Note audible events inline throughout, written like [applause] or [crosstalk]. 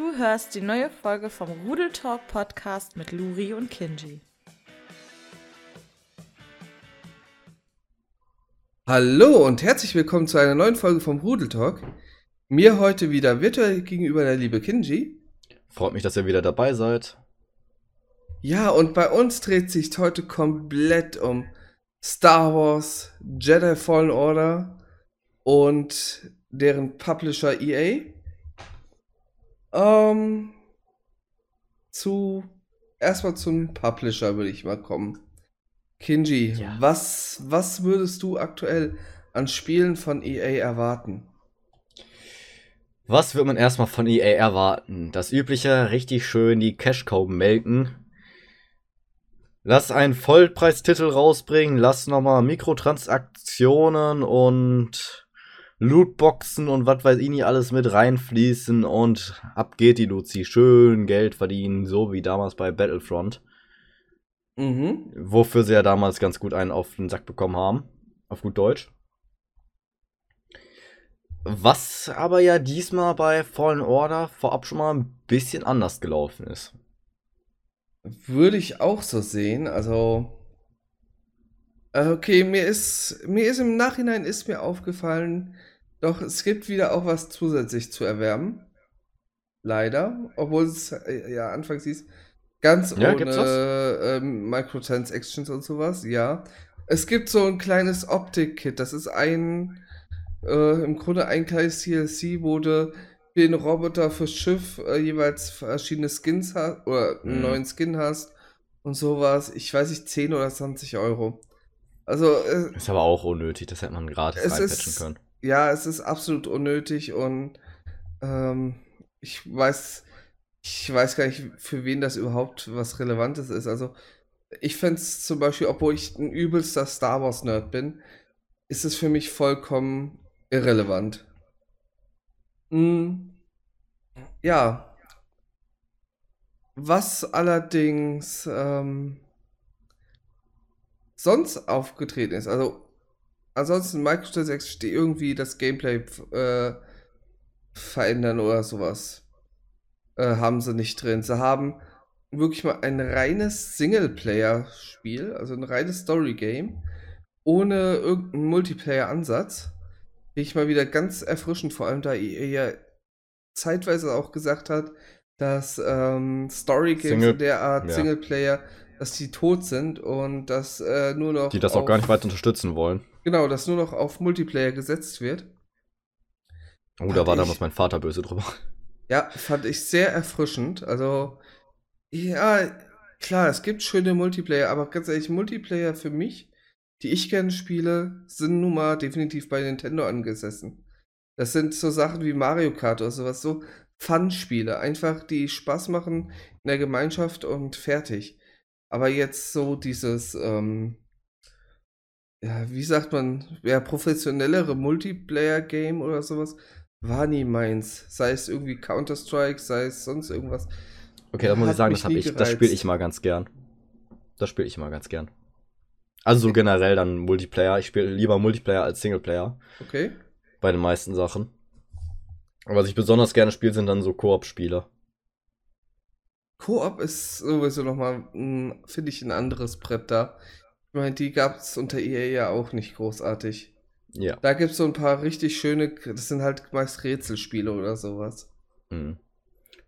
Du hörst die neue Folge vom Rudel Talk Podcast mit Luri und Kinji. Hallo und herzlich willkommen zu einer neuen Folge vom Rudel Talk. Mir heute wieder virtuell gegenüber der liebe Kinji. Freut mich, dass ihr wieder dabei seid. Ja, und bei uns dreht sich heute komplett um Star Wars, Jedi Fallen Order und deren Publisher EA. Ähm, zu erstmal zum Publisher würde ich mal kommen. Kinji, Ja. was, was würdest du aktuell an Spielen von EA erwarten? Was wird man erstmal von EA erwarten? Das übliche, richtig schön die Cash Cow melken. Lass einen Vollpreistitel rausbringen, lass nochmal Mikrotransaktionen und Lootboxen und was weiß ich nicht alles mit reinfließen und ab geht die Luzi. Schön Geld verdienen, so wie damals bei Battlefront. Mhm. Wofür sie ja damals ganz gut einen auf den Sack bekommen haben. Auf gut Deutsch. Was aber ja diesmal bei Fallen Order vorab schon mal ein bisschen anders gelaufen ist. Würde ich auch so sehen. Also, äh, okay, mir ist, mir ist im Nachhinein ist mir aufgefallen, doch es gibt wieder auch was zusätzlich zu erwerben. Leider, obwohl es äh, ja anfangs hieß, ganz Ja, ohne ähm, Microtransactions und sowas, ja. Es gibt so ein kleines Optik-Kit, das ist ein, äh, im Grunde ein kleines DLC, wo du für den Roboter fürs Schiff äh, jeweils verschiedene Skins hast oder einen Mhm. neuen Skin hast und sowas. Ich weiß nicht, 10 oder 20 Euro. Also, äh, Ist aber auch unnötig, das hätte man gratis reinpatchen können. Ja, es ist absolut unnötig und ähm, ich weiß, ich weiß gar nicht, für wen das überhaupt was Relevantes ist. Also, ich fände es zum Beispiel, obwohl ich ein übelster Star Wars-Nerd bin, ist es für mich vollkommen irrelevant. Mm, ja. Was allerdings ähm, sonst aufgetreten ist, also ansonsten Microtransactions, die irgendwie das Gameplay äh, verändern oder sowas, äh, haben sie nicht drin. Sie haben wirklich mal ein reines Singleplayer-Spiel, also ein reines Story-Game, ohne irgendeinen Multiplayer-Ansatz. Finde ich mal wieder ganz erfrischend, vor allem da EA ja zeitweise auch gesagt hat, dass ähm, Story-Games Single- in der Art ja. Singleplayer, dass die tot sind und dass äh, nur noch Die das auch gar nicht weiter unterstützen wollen. Genau, dass nur noch auf Multiplayer gesetzt wird. Oh, da war ich- damals mein Vater böse drüber. Ja, fand ich sehr erfrischend. Also, ja, klar, es gibt schöne Multiplayer, aber ganz ehrlich, Multiplayer für mich, die ich gerne spiele, sind nun mal definitiv bei Nintendo angesessen. Das sind so Sachen wie Mario Kart oder sowas, so Fun-Spiele, einfach die Spaß machen in der Gemeinschaft und fertig. Aber jetzt so dieses, ähm, ja, wie sagt man, ja, professionellere Multiplayer-Game oder sowas, war nie meins. Sei es irgendwie Counter-Strike, sei es sonst irgendwas. Okay, da muss ich sagen, das habe ich. Das spiele ich mal ganz gern. Das spiele ich mal ganz gern. Also so generell dann Multiplayer. Ich spiele lieber Multiplayer als Singleplayer. Okay. bei den meisten Sachen. Was ich besonders gerne spiele, sind dann so Koop-Spiele. Koop ist sowieso nochmal, finde ich, ein anderes Brett da. Ich meine, die gab es unter EA ja auch nicht großartig. Ja. Da gibt es so ein paar richtig schöne, das sind halt meist Rätselspiele oder sowas. Mhm.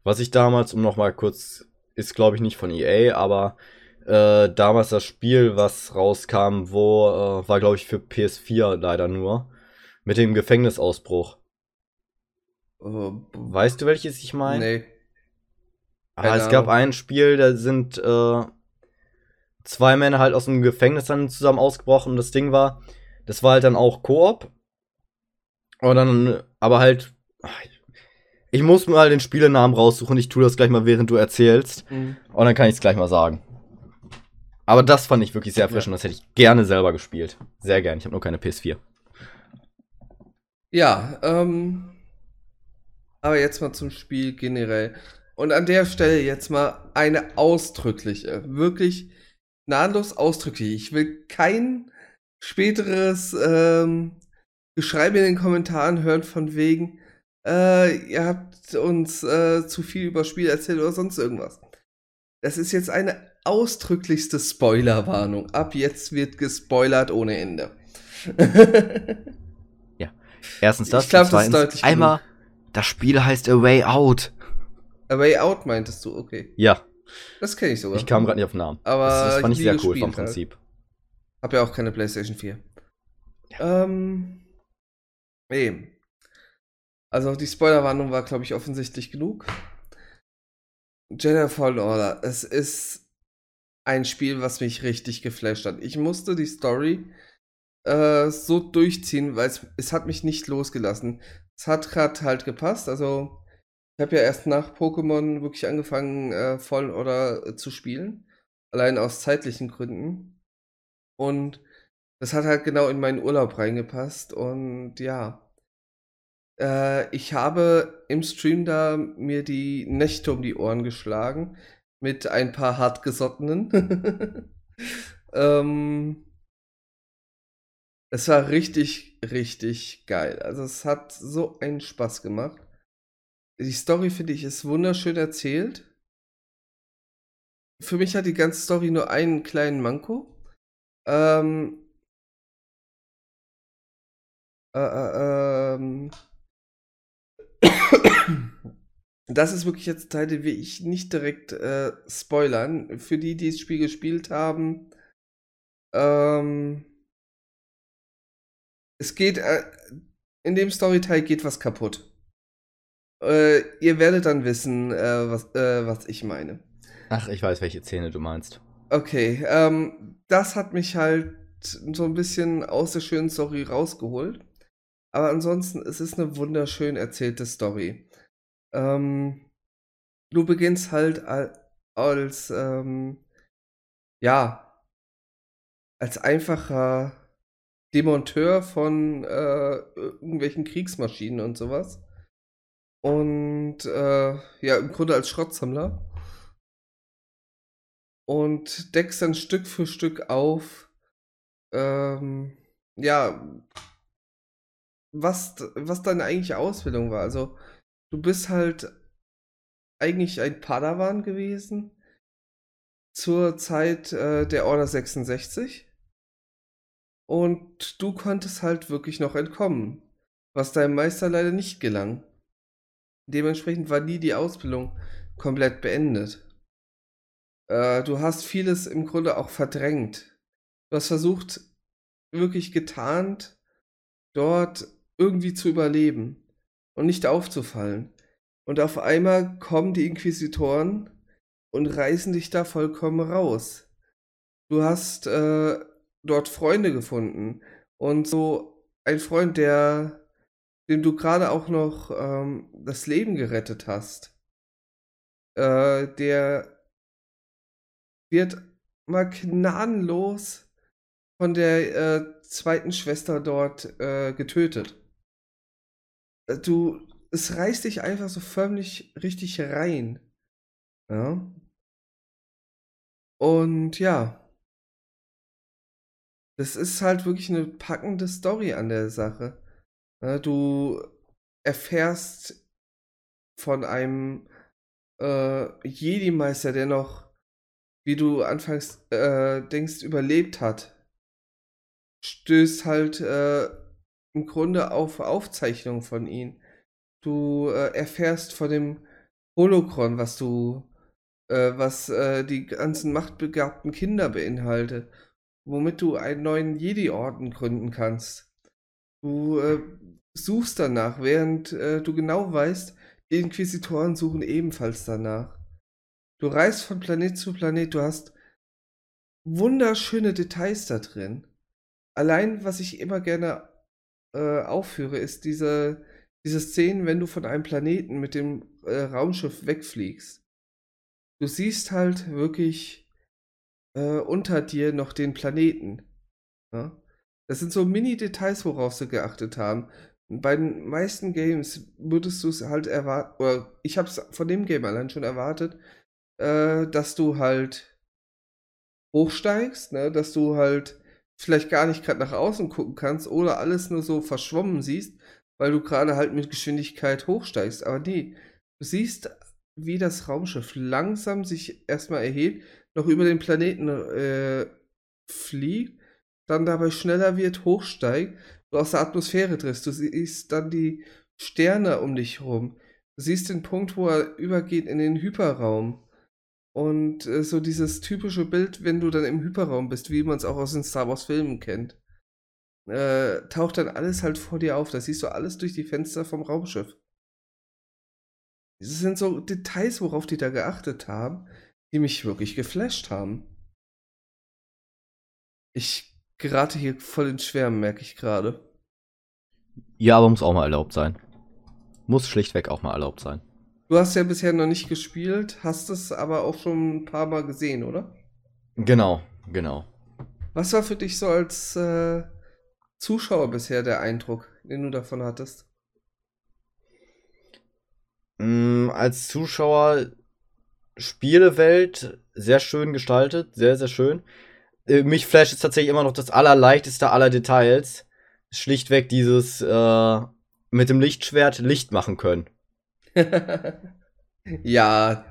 Was ich damals, um nochmal kurz, ist glaube ich nicht von EA, aber äh, damals das Spiel, was rauskam, wo, äh, war glaube ich für PS4 leider nur, mit dem Gefängnisausbruch. Äh, Weißt du, welches ich meine? Nee. Ah, es gab ein Spiel, da sind äh, zwei Männer halt aus dem Gefängnis dann zusammen ausgebrochen. Und das Ding war, das war halt dann auch Koop. Und dann, aber halt, ich muss mal den Spielenamen raussuchen. Ich tue das gleich mal, während du erzählst. Mhm. Und dann kann ich es gleich mal sagen. Aber das fand ich wirklich sehr frisch und das hätte ich gerne selber gespielt. Sehr gerne. Ich habe nur keine PS4. Ja, ähm. Aber jetzt mal zum Spiel generell. Und an der Stelle jetzt mal eine ausdrückliche, wirklich nahtlos ausdrücklich. Ich will kein späteres ähm, Geschreibe in den Kommentaren hören von wegen, äh, ihr habt uns äh, zu viel über Spiel erzählt oder sonst irgendwas. Das ist jetzt eine ausdrücklichste Spoilerwarnung. Ab jetzt wird gespoilert ohne Ende. [laughs] Erstens das, Ich glaub, und das ist deutlich einmal, das Spiel heißt A Way Out. A Way Out meintest du, okay. Ja, Das kenne ich sogar. ich kam gerade nicht auf den Namen. Aber das, das fand ich ich sehr cool vom halt. Prinzip. Hab ja auch keine PlayStation 4. Ähm. Nee. Also die Spoilerwarnung war, glaube ich, offensichtlich genug. Jedi Fallen Order. Es ist ein Spiel, was mich richtig geflasht hat. Ich musste die Story äh, so durchziehen, weil es, es hat mich nicht losgelassen. Es hat gerade halt gepasst. Also ich habe ja erst nach Pokémon wirklich angefangen, äh, Fallen Order äh, zu spielen. Allein aus zeitlichen Gründen. Und das hat halt genau in meinen Urlaub reingepasst. Und ja. Äh, ich habe im Stream da mir die Nächte um die Ohren geschlagen. Mit ein paar hartgesottenen. [laughs] ähm, es war richtig, richtig geil. Also es hat so einen Spaß gemacht. Die Story, finde ich, ist wunderschön erzählt. Für mich hat die ganze Story nur einen kleinen Manko. Ähm, äh, äh, ähm, [coughs] das ist wirklich jetzt Teil, den will ich nicht direkt äh, spoilern. Für die, die das Spiel gespielt haben, ähm, es geht, äh, in dem Storyteil geht was kaputt. Äh, ihr werdet dann wissen, äh, was, äh, was ich meine. Ach, ich weiß, welche Szene du meinst. Okay, ähm, das hat mich halt so ein bisschen aus der schönen Story rausgeholt. Aber ansonsten, es ist eine wunderschön erzählte Story. Ähm, du beginnst halt al- als, ähm, ja, als einfacher Demonteur von äh, irgendwelchen Kriegsmaschinen und sowas. Und äh, ja, im Grunde als Schrottsammler. Und deckst dann Stück für Stück auf, ähm, ja, was, was deine eigentliche Ausbildung war. Also, du bist halt eigentlich ein Padawan gewesen zur Zeit äh, der Order 66. Und du konntest halt wirklich noch entkommen, was deinem Meister leider nicht gelang. Dementsprechend war nie die Ausbildung komplett beendet. Äh, du hast vieles im Grunde auch verdrängt. Du hast versucht, wirklich getarnt, dort irgendwie zu überleben und nicht aufzufallen. Und auf einmal kommen die Inquisitoren und reißen dich da vollkommen raus. Du hast äh, dort Freunde gefunden und so ein Freund, der, dem du gerade auch noch ähm, das Leben gerettet hast, äh, der wird mal gnadenlos von der äh, zweiten Schwester dort äh, getötet. Äh, Du, es reißt dich einfach so förmlich richtig rein. Ja. Und ja. Das ist halt wirklich eine packende Story an der Sache. Ja, du erfährst von einem äh, Jedi-Meister, der noch, wie du anfangs äh, denkst, überlebt hat. Stößt halt äh, im Grunde auf Aufzeichnungen von ihm. Du äh, erfährst von dem Holocron, was du, äh, was äh, die ganzen machtbegabten Kinder beinhaltet, womit du einen neuen Jedi-Orden gründen kannst. Du äh, suchst danach, während äh, du genau weißt, die Inquisitoren suchen ebenfalls danach. Du reist von Planet zu Planet, du hast wunderschöne Details da drin. Allein, was ich immer gerne äh, aufführe, ist diese, diese Szenen, wenn du von einem Planeten mit dem äh, Raumschiff wegfliegst. Du siehst halt wirklich äh, unter dir noch den Planeten. Ja? Das sind so Mini-Details, worauf sie geachtet haben. Bei den meisten Games würdest du es halt erwarten, oder ich habe es von dem Game allein schon erwartet, äh, dass du halt hochsteigst, ne? dass du halt vielleicht gar nicht gerade nach außen gucken kannst oder alles nur so verschwommen siehst, weil du gerade halt mit Geschwindigkeit hochsteigst. Aber nee, du siehst, wie das Raumschiff langsam sich erstmal erhebt, noch über den Planeten äh, fliegt, dann dabei schneller wird, hochsteigt, du aus der Atmosphäre triffst. Du siehst dann die Sterne um dich herum. Du siehst den Punkt, wo er übergeht in den Hyperraum. Und äh, so dieses typische Bild, wenn du dann im Hyperraum bist, wie man es auch aus den Star Wars Filmen kennt, äh, taucht dann alles halt vor dir auf. Da siehst du alles durch die Fenster vom Raumschiff. Das sind so Details, worauf die da geachtet haben, die mich wirklich geflasht haben. Ich gerate hier voll ins Schwärmen, merke ich gerade. Ja, aber muss auch mal erlaubt sein. Muss schlichtweg auch mal erlaubt sein. Du hast ja bisher noch nicht gespielt, hast es aber auch schon ein paar Mal gesehen, oder? Genau, genau. Was war für dich so als äh, Zuschauer bisher der Eindruck, den du davon hattest? Mm, als Zuschauer Spielewelt sehr schön gestaltet, sehr, sehr schön. Äh, mich flasht es tatsächlich immer noch das allerleichteste aller Details. Schlichtweg dieses äh, mit dem Lichtschwert Licht machen können. [laughs] ja,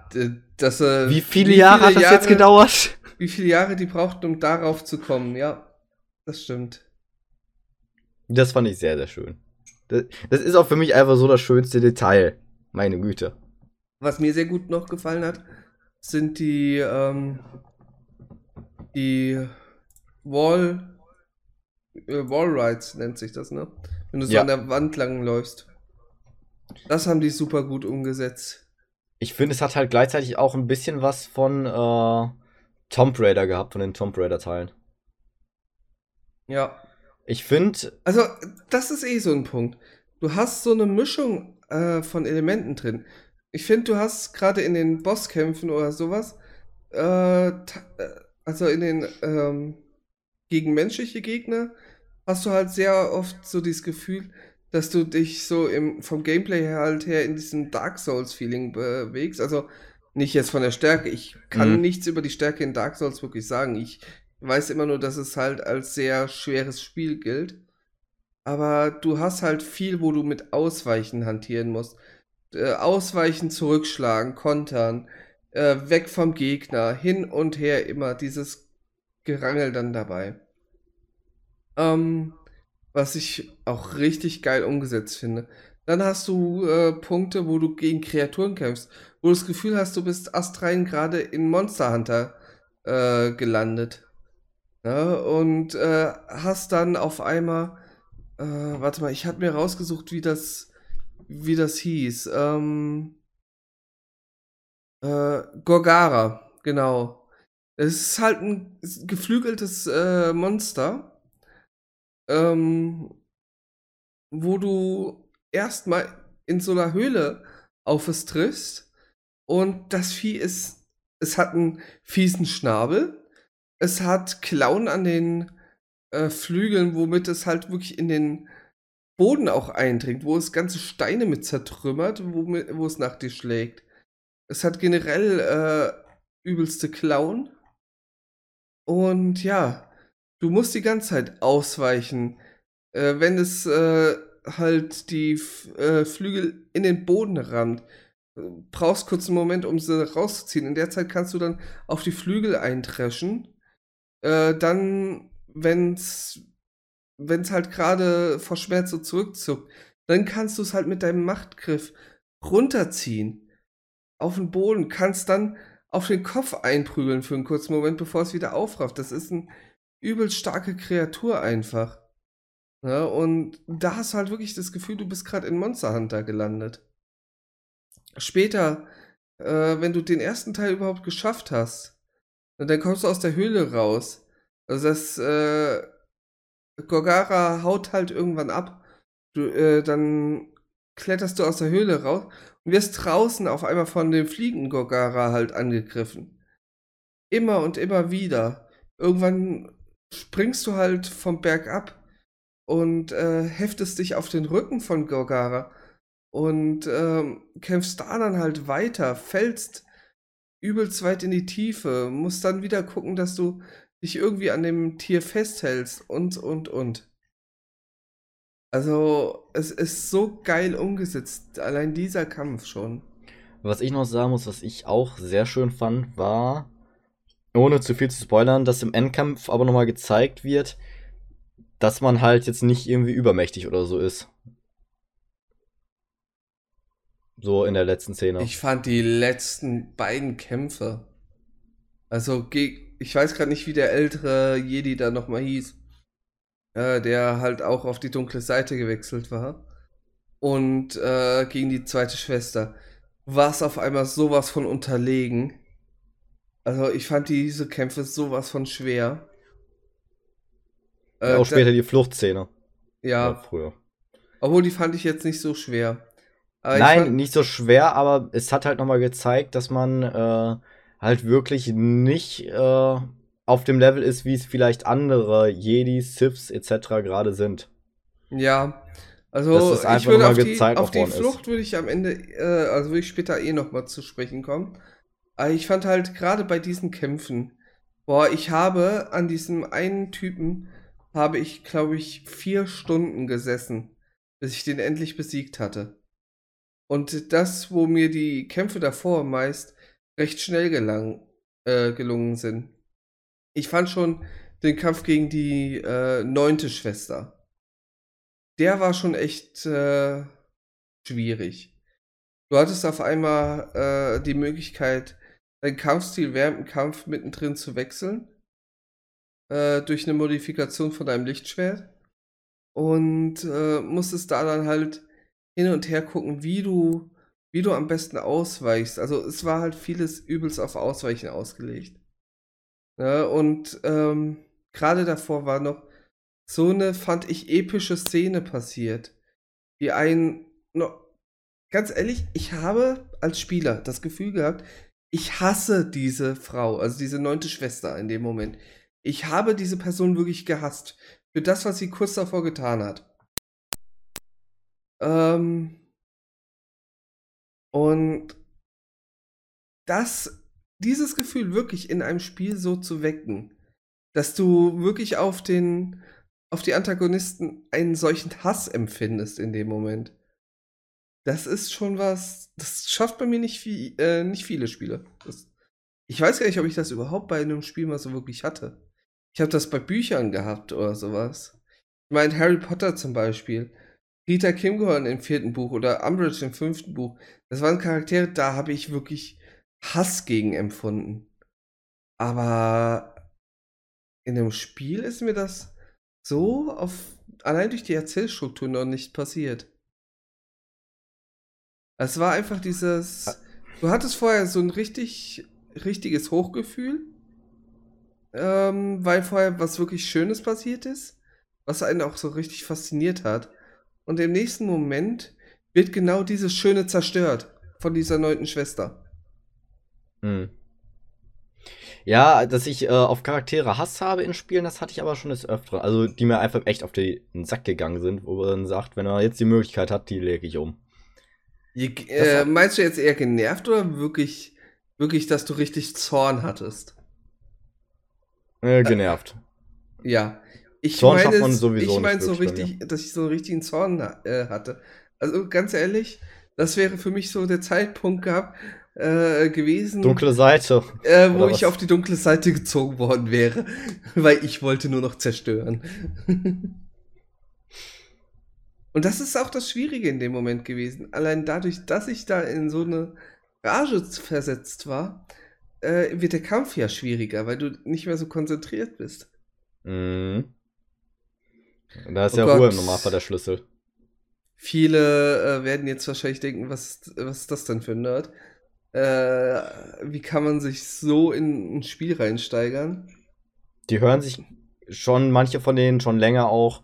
das. Äh, wie viele wie Jahre viele hat das Jahre, jetzt gedauert? Wie viele Jahre die brauchten, um darauf zu kommen, ja. Das stimmt. Das fand ich sehr, sehr schön. Das, das ist auch für mich einfach so das schönste Detail. Meine Güte. Was mir sehr gut noch gefallen hat, sind die, ähm, die Wall, äh, Wall Rides nennt sich das, ne? Wenn du so ja. an der Wand lang läufst. Das haben die super gut umgesetzt. Ich finde, es hat halt gleichzeitig auch ein bisschen was von äh, Tomb Raider gehabt, von den Tomb Raider-Teilen. Ja. Ich finde. Also, das ist eh so ein Punkt. Du hast so eine Mischung äh, von Elementen drin. Ich finde, du hast gerade in den Bosskämpfen oder sowas, äh, äh, also in den ähm, gegen menschliche Gegner, hast du halt sehr oft so dieses Gefühl, dass du dich so im, vom Gameplay her halt her in diesem Dark Souls-Feeling bewegst. Also nicht jetzt von der Stärke. Ich kann mhm. nichts über die Stärke in Dark Souls wirklich sagen. Ich weiß immer nur, dass es halt als sehr schweres Spiel gilt. Aber du hast halt viel, wo du mit Ausweichen hantieren musst. Äh, ausweichen, zurückschlagen, kontern, äh, weg vom Gegner, hin und her immer dieses Gerangel dann dabei. Ähm, was ich auch richtig geil umgesetzt finde. Dann hast du äh, Punkte, wo du gegen Kreaturen kämpfst, wo du das Gefühl hast, du bist astrein gerade in Monster Hunter äh, gelandet. Ja, und äh, hast dann auf einmal, äh, warte mal, ich hatte mir rausgesucht, wie das, wie das hieß. Ähm, äh, Gorgara, genau. Es ist halt ein geflügeltes äh, Monster ähm, wo du erstmal in so einer Höhle auf es triffst und das Vieh ist, es hat einen fiesen Schnabel, es hat Klauen an den äh, Flügeln, womit es halt wirklich in den Boden auch eindringt, wo es ganze Steine mit zertrümmert, wo, wo es nach dir schlägt. Es hat generell äh, übelste Klauen. Und ja, du musst die ganze Zeit ausweichen. Äh, wenn es äh, halt die äh, Flügel in den Boden rammt, brauchst kurz einen Moment, um sie rauszuziehen. In der Zeit kannst du dann auf die Flügel eintreschen. Äh, dann, wenn's wenn's halt gerade vor Schmerz so zurückzuckt, dann kannst du es halt mit deinem Machtgriff runterziehen auf den Boden, kannst dann auf den Kopf einprügeln für einen kurzen Moment, bevor es wieder aufrafft. Das ist ein übelst starke Kreatur einfach. Ja, und da hast du halt wirklich das Gefühl, du bist gerade in Monster Hunter gelandet. Später, äh, wenn du den ersten Teil überhaupt geschafft hast, dann kommst du aus der Höhle raus. Also das, äh, Gorgara haut halt irgendwann ab. Du, äh, dann kletterst du aus der Höhle raus und wirst draußen auf einmal von dem Fliegen Gorgara halt angegriffen. Immer und immer wieder. Irgendwann springst du halt vom Berg ab und äh, heftest dich auf den Rücken von Gorgara und ähm, kämpfst da dann halt weiter, fällst übelst weit in die Tiefe, musst dann wieder gucken, dass du dich irgendwie an dem Tier festhältst und, und, und. Also, es ist so geil umgesetzt, allein dieser Kampf schon. Was ich noch sagen muss, was ich auch sehr schön fand, war, ohne zu viel zu spoilern, dass im Endkampf aber nochmal gezeigt wird, dass man halt jetzt nicht irgendwie übermächtig oder so ist. So in der letzten Szene. Ich fand die letzten beiden Kämpfe. Also, ich weiß gerade nicht, wie der ältere Jedi da nochmal hieß. Äh, der halt auch auf die dunkle Seite gewechselt war. Und äh, gegen die zweite Schwester. War es auf einmal sowas von unterlegen. Also, ich fand diese Kämpfe sowas von schwer. Äh, auch später die Fluchtszene. Ja. ja. Früher. Obwohl, die fand ich jetzt nicht so schwer. Aber Nein, nicht so schwer, aber es hat halt nochmal gezeigt, dass man äh, halt wirklich nicht äh, auf dem Level ist, wie es vielleicht andere Jedi, Siths etc. gerade sind. Ja, also ich würde auf die, auf die Flucht würde ich am Ende, äh, also würde ich später eh nochmal zu sprechen kommen. Aber ich fand halt gerade bei diesen Kämpfen, boah, ich habe an diesem einen Typen, habe ich, glaube ich, vier Stunden gesessen, bis ich den endlich besiegt hatte. Und das, wo mir die Kämpfe davor meist recht schnell gelang, äh, gelungen sind. Ich fand schon den Kampf gegen die äh, neunte Schwester. Der war schon echt äh, schwierig. Du hattest auf einmal äh, die Möglichkeit, deinen Kampfstil während dem Kampf mittendrin zu wechseln. Äh, durch eine Modifikation von deinem Lichtschwert. Und äh, musstest da dann halt hin und her gucken, wie du, wie du am besten ausweichst. Also es war halt vieles übelst auf Ausweichen ausgelegt. Ne, und ähm, gerade davor war noch so eine, fand ich, epische Szene passiert. Die ein, noch, ganz ehrlich, ich habe als Spieler das Gefühl gehabt, ich hasse diese Frau, also diese neunte Schwester in dem Moment. Ich habe diese Person wirklich gehasst für das, was sie kurz davor getan hat. Ähm, und das, dieses Gefühl wirklich in einem Spiel so zu wecken, dass du wirklich auf den, auf die Antagonisten einen solchen Hass empfindest in dem Moment. Das ist schon was, das schafft bei mir nicht, viel, äh, nicht viele Spiele. Das, ich weiß gar nicht, ob ich das überhaupt bei einem Spiel mal so wirklich hatte. Ich habe das bei Büchern gehabt oder sowas. Ich meine, Harry Potter zum Beispiel. Rita Kimgorn im vierten Buch oder Umbridge im fünften Buch. Das waren Charaktere, da habe ich wirklich Hass gegen empfunden. Aber in dem Spiel ist mir das so auf allein durch die Erzählstruktur noch nicht passiert. Es war einfach dieses. Du hattest vorher so ein richtig, richtiges Hochgefühl, ähm, weil vorher was wirklich Schönes passiert ist, was einen auch so richtig fasziniert hat und im nächsten Moment wird genau dieses Schöne zerstört von dieser neunten Schwester. Hm. Ja, dass ich äh, auf Charaktere Hass habe in Spielen, das hatte ich aber schon des Öfteren. Also, die mir einfach echt auf den Sack gegangen sind, wo man sagt, wenn er jetzt die Möglichkeit hat, die lege ich um. Je, äh, meinst du jetzt eher genervt oder wirklich, wirklich, dass du richtig Zorn hattest? Äh, genervt. Äh, ja. Ich Zorn meine, man sowieso ich meine so richtig, dass ich so einen richtigen Zorn äh, hatte. Also ganz ehrlich, das wäre für mich so der Zeitpunkt gehabt, äh, gewesen. Dunkle Seite. Äh, wo ich auf die dunkle Seite gezogen worden wäre, [laughs] weil ich wollte nur noch zerstören. [laughs] Und das ist auch das Schwierige in dem Moment gewesen. Allein dadurch, dass ich da in so eine Rage versetzt war, äh, wird der Kampf ja schwieriger, weil du nicht mehr so konzentriert bist. Mhm. Da ist oh ja Gott. Ruhe im Normalfall der Schlüssel. Viele äh, werden jetzt wahrscheinlich denken, was, was ist das denn für ein Nerd? Äh, wie kann man sich so in ein Spiel reinsteigern? Die hören sich schon, manche von denen schon länger auch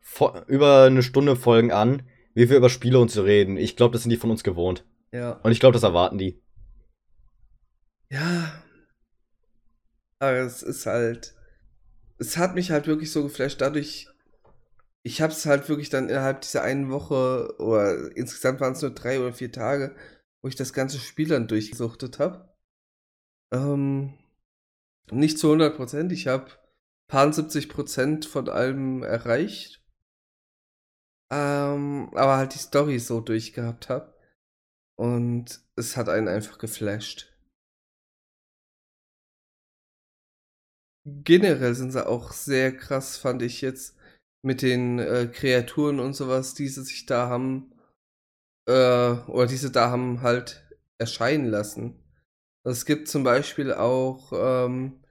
vor, über eine Stunde Folgen an, wie wir über Spiele uns reden. Ich glaube, das sind die von uns gewohnt. Ja. Und ich glaube, das erwarten die. Ja. Aber es ist halt. Es hat mich halt wirklich so geflasht, dadurch, ich habe es halt wirklich dann innerhalb dieser einen Woche oder insgesamt waren es nur drei oder vier Tage, wo ich das ganze Spiel dann durchgesuchtet habe. Ähm, nicht zu 100 Prozent. Ich habe paar 70 Prozent von allem erreicht. Ähm, aber halt die Story so durchgehabt habe. Und es hat einen einfach geflasht. Generell sind sie auch sehr krass, fand ich jetzt, mit den äh, Kreaturen und sowas, die sie sich da haben, äh, oder diese da haben halt erscheinen lassen. Es gibt zum Beispiel auch ähm,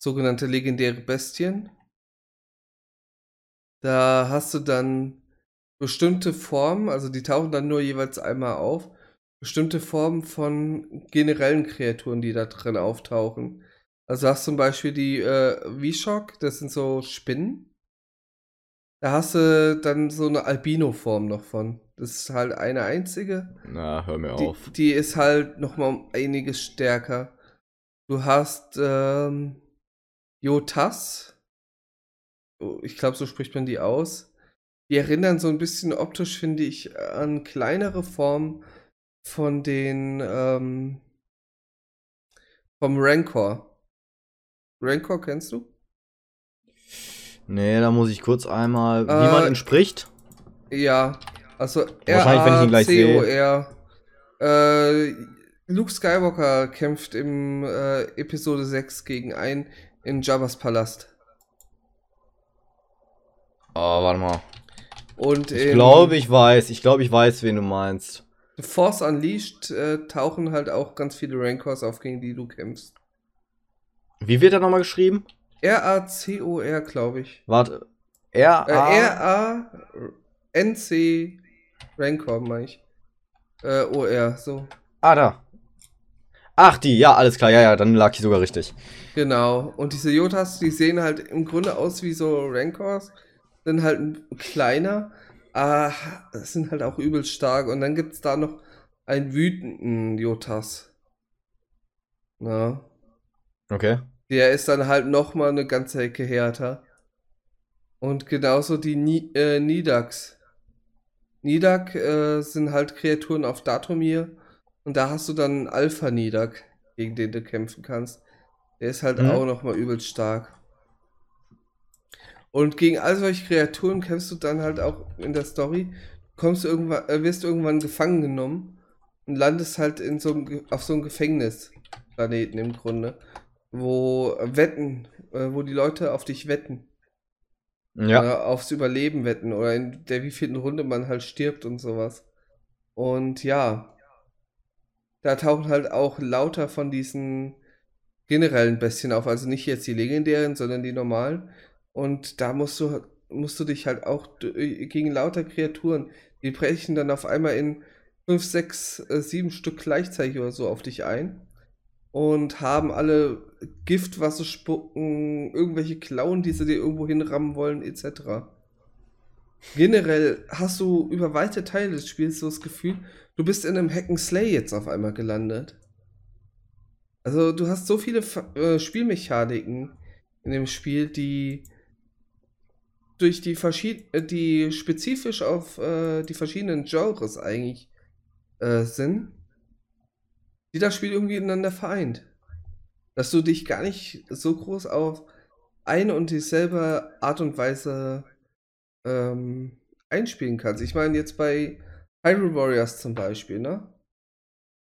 sogenannte legendäre Bestien. Da hast du dann bestimmte Formen, also die tauchen dann nur jeweils einmal auf, bestimmte Formen von generellen Kreaturen, die da drin auftauchen. Also hast zum Beispiel die äh, V-Shock, das sind so Spinnen. Da hast du dann so eine Albino-Form noch von. Das ist halt eine einzige. Na, hör mir Die, auf. die ist halt noch mal um einiges stärker. Du hast ähm, Jotas. Oh, Ich glaube, so spricht man die aus. Die erinnern so ein bisschen optisch, finde ich, an kleinere Formen von den ähm, vom Rancor. Rancor kennst du? Nee, da muss ich kurz einmal, wie Äh, man ihn spricht. Ja, also Wahrscheinlich, wenn ich ihn gleich R-A-C-O-R. Äh, Luke Skywalker kämpft im äh, Episode 6 gegen einen in Jabba's Palast. Oh, warte mal. Und Ich glaube, ich weiß. Ich glaube, ich weiß, wen du meinst. The Force Unleashed äh, tauchen halt auch ganz viele Rancors auf, gegen die du kämpfst. Wie wird er nochmal geschrieben? R-A-C-O-R, glaube ich. Warte. R, Äh, A. R-A-N-C Rancor, meine ich. Äh, O-R, so. Ah, da. Ach, die, ja, alles klar, ja, ja, dann lag ich sogar richtig. Genau. Und diese Jotas, die sehen halt im Grunde aus wie so Rancors, sind halt ein- kleiner, ah, sind halt auch übel stark. Und dann gibt es da noch einen wütenden Jotas. Na, Okay. der ist dann halt noch mal eine ganze Ecke härter. Und genauso die Ni äh, Nidax. Nidak äh, sind halt Kreaturen auf Datumir. Und da hast du dann einen Alpha-Nidak, gegen den du kämpfen kannst. Der ist halt Mhm. auch noch mal übel stark. Und gegen all solche Kreaturen kämpfst du dann halt auch in der Story. Kommst du irgendwann, äh, wirst du irgendwann gefangen genommen und landest halt in so einem, auf so einem Gefängnisplaneten im Grunde, wo Wetten, äh, wo die Leute auf dich wetten, Ja. aufs Überleben wetten oder in der wievielten Runde man halt stirbt und sowas. Und ja, da tauchen halt auch lauter von diesen generellen Bestien auf, also nicht jetzt die legendären, sondern die normalen. Und da musst du, musst du dich halt auch gegen lauter Kreaturen, die brechen dann auf einmal in 5, 6, 7 Stück gleichzeitig oder so auf dich ein und haben alle Gift, was sie spucken, irgendwelche Klauen, die sie dir irgendwo hinrammen wollen, etc. Generell hast du über weite Teile des Spiels so das Gefühl, du bist in einem Hack and Slay jetzt auf einmal gelandet. Also du hast so viele äh, Spielmechaniken in dem Spiel, die durch die verschied äh, die spezifisch auf äh, die verschiedenen Genres eigentlich äh, sind, die das Spiel irgendwie ineinander vereint. Dass du dich gar nicht so groß auf eine und dieselbe Art und Weise ähm, einspielen kannst. Ich meine jetzt bei Hyrule Warriors zum Beispiel, ne?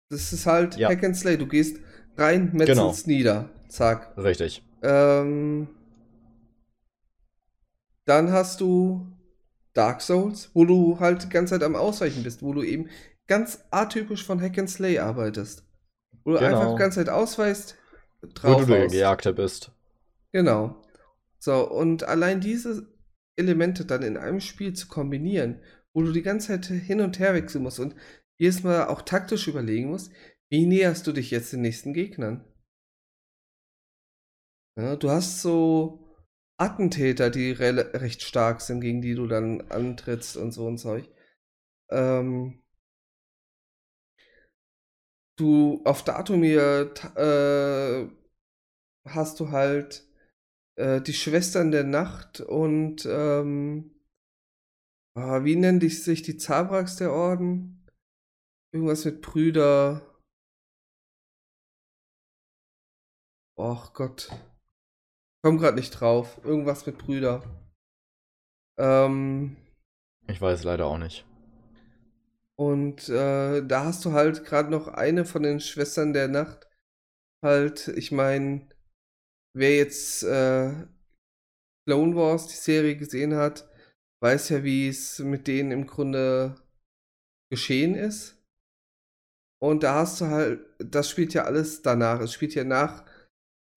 Das ist halt Ja. Hack and Slay. Du gehst rein, metzelst nieder. Zack. Richtig. Ähm, dann hast du Dark Souls, wo du halt die ganze Zeit am Ausweichen bist, wo du eben ganz atypisch von Hack and Slay arbeitest. Wo du Genau. einfach die ganze Zeit ausweichst, Wo du drauf der. Gejagte bist. Genau. So, und allein diese Elemente dann in einem Spiel zu kombinieren, wo du die ganze Zeit hin und her wechseln musst und jedes Mal auch taktisch überlegen musst, wie näherst du dich jetzt den nächsten Gegnern? Ja, du hast so Attentäter, die rel- recht stark sind, gegen die du dann antrittst und so und Zeug. Ähm, du auf Datumir äh, hast du halt äh, die Schwestern der Nacht und ähm, ah, wie nennen die sich die Zabraks der Orden? Irgendwas mit Brüder. Och Gott. Komm grad nicht drauf. Irgendwas mit Brüder. Ähm, Ich weiß leider auch nicht. Und äh, da hast du halt gerade noch eine von den Schwestern der Nacht. Halt, ich meine, wer jetzt äh, Clone Wars, die Serie gesehen hat, weiß ja, wie es mit denen im Grunde geschehen ist. Und da hast du halt, das spielt ja alles danach. Es spielt ja nach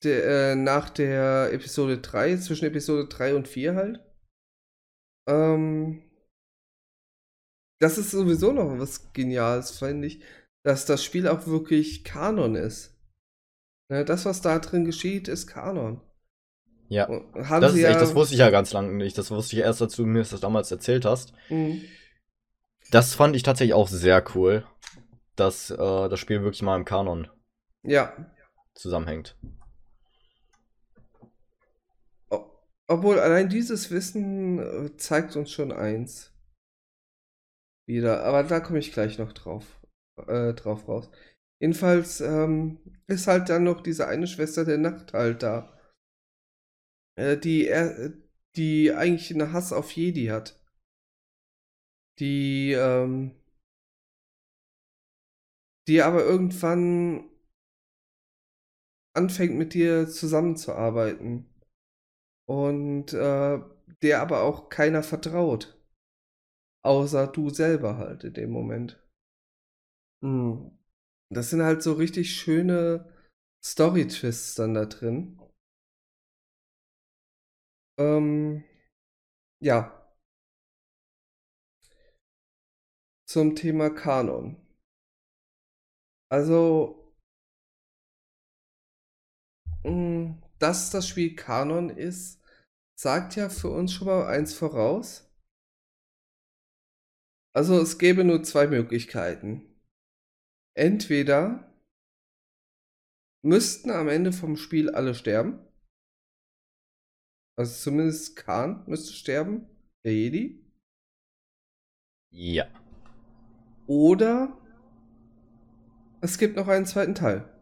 der, äh, nach der Episode 3, zwischen Episode 3 und 4 halt. Ähm, das ist sowieso noch was Geniales, finde ich, dass das Spiel auch wirklich Kanon ist. Ne, das, was da drin geschieht, ist Kanon. Ja. das ist ja echt, das wusste ich ja ganz lange nicht. Das wusste ich erst, als du mir das damals erzählt hast. Mhm. Das fand ich tatsächlich auch sehr cool, dass äh, das Spiel wirklich mal im Kanon ja. zusammenhängt. Obwohl allein dieses Wissen äh, zeigt uns schon eins. Wieder, aber da komme ich gleich noch drauf, äh, drauf raus. Jedenfalls ähm, ist halt dann noch diese eine Schwester der Nacht halt da. Äh, die, er, die eigentlich einen Hass auf Jedi hat. Die, ähm, die aber irgendwann anfängt mit dir zusammenzuarbeiten und äh, der aber auch keiner vertraut. Außer du selber halt in dem Moment. Mhm. Das sind halt so richtig schöne Story-Twists dann da drin. Ähm, ja. Zum Thema Kanon. Also, mh, dass das Spiel Kanon ist, sagt ja für uns schon mal eins voraus. Also es gäbe nur zwei Möglichkeiten. Entweder müssten am Ende vom Spiel alle sterben. Also zumindest Khan müsste sterben, der Jedi. Ja. Oder es gibt noch einen zweiten Teil.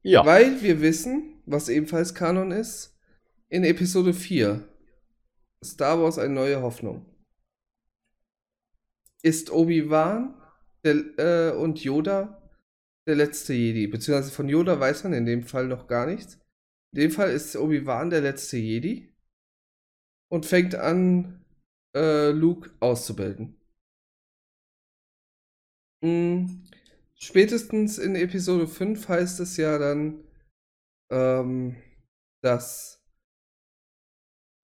Ja. Weil wir wissen, was ebenfalls Kanon ist, in Episode 4 Star Wars eine neue Hoffnung ist Obi-Wan äh, und Yoda der letzte Jedi. Beziehungsweise von Yoda weiß man in dem Fall noch gar nichts. In dem Fall ist Obi-Wan der letzte Jedi und fängt an, äh, Luke auszubilden. Mhm. Spätestens in Episode 5 heißt es ja dann, ähm, dass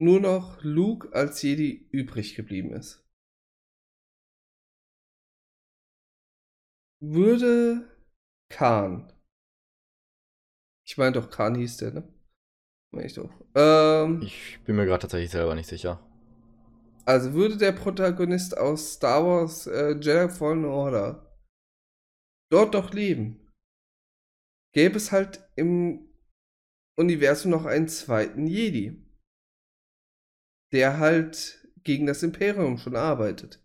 nur noch Luke als Jedi übrig geblieben ist. Würde Khan, ich meine doch Khan hieß der, ne? Meine ich doch. Ähm, ich bin mir gerade tatsächlich selber nicht sicher. Also würde der Protagonist aus Star Wars äh, Jedi Fallen Order dort doch leben, gäbe es halt im Universum noch einen zweiten Jedi der halt gegen das Imperium schon arbeitet.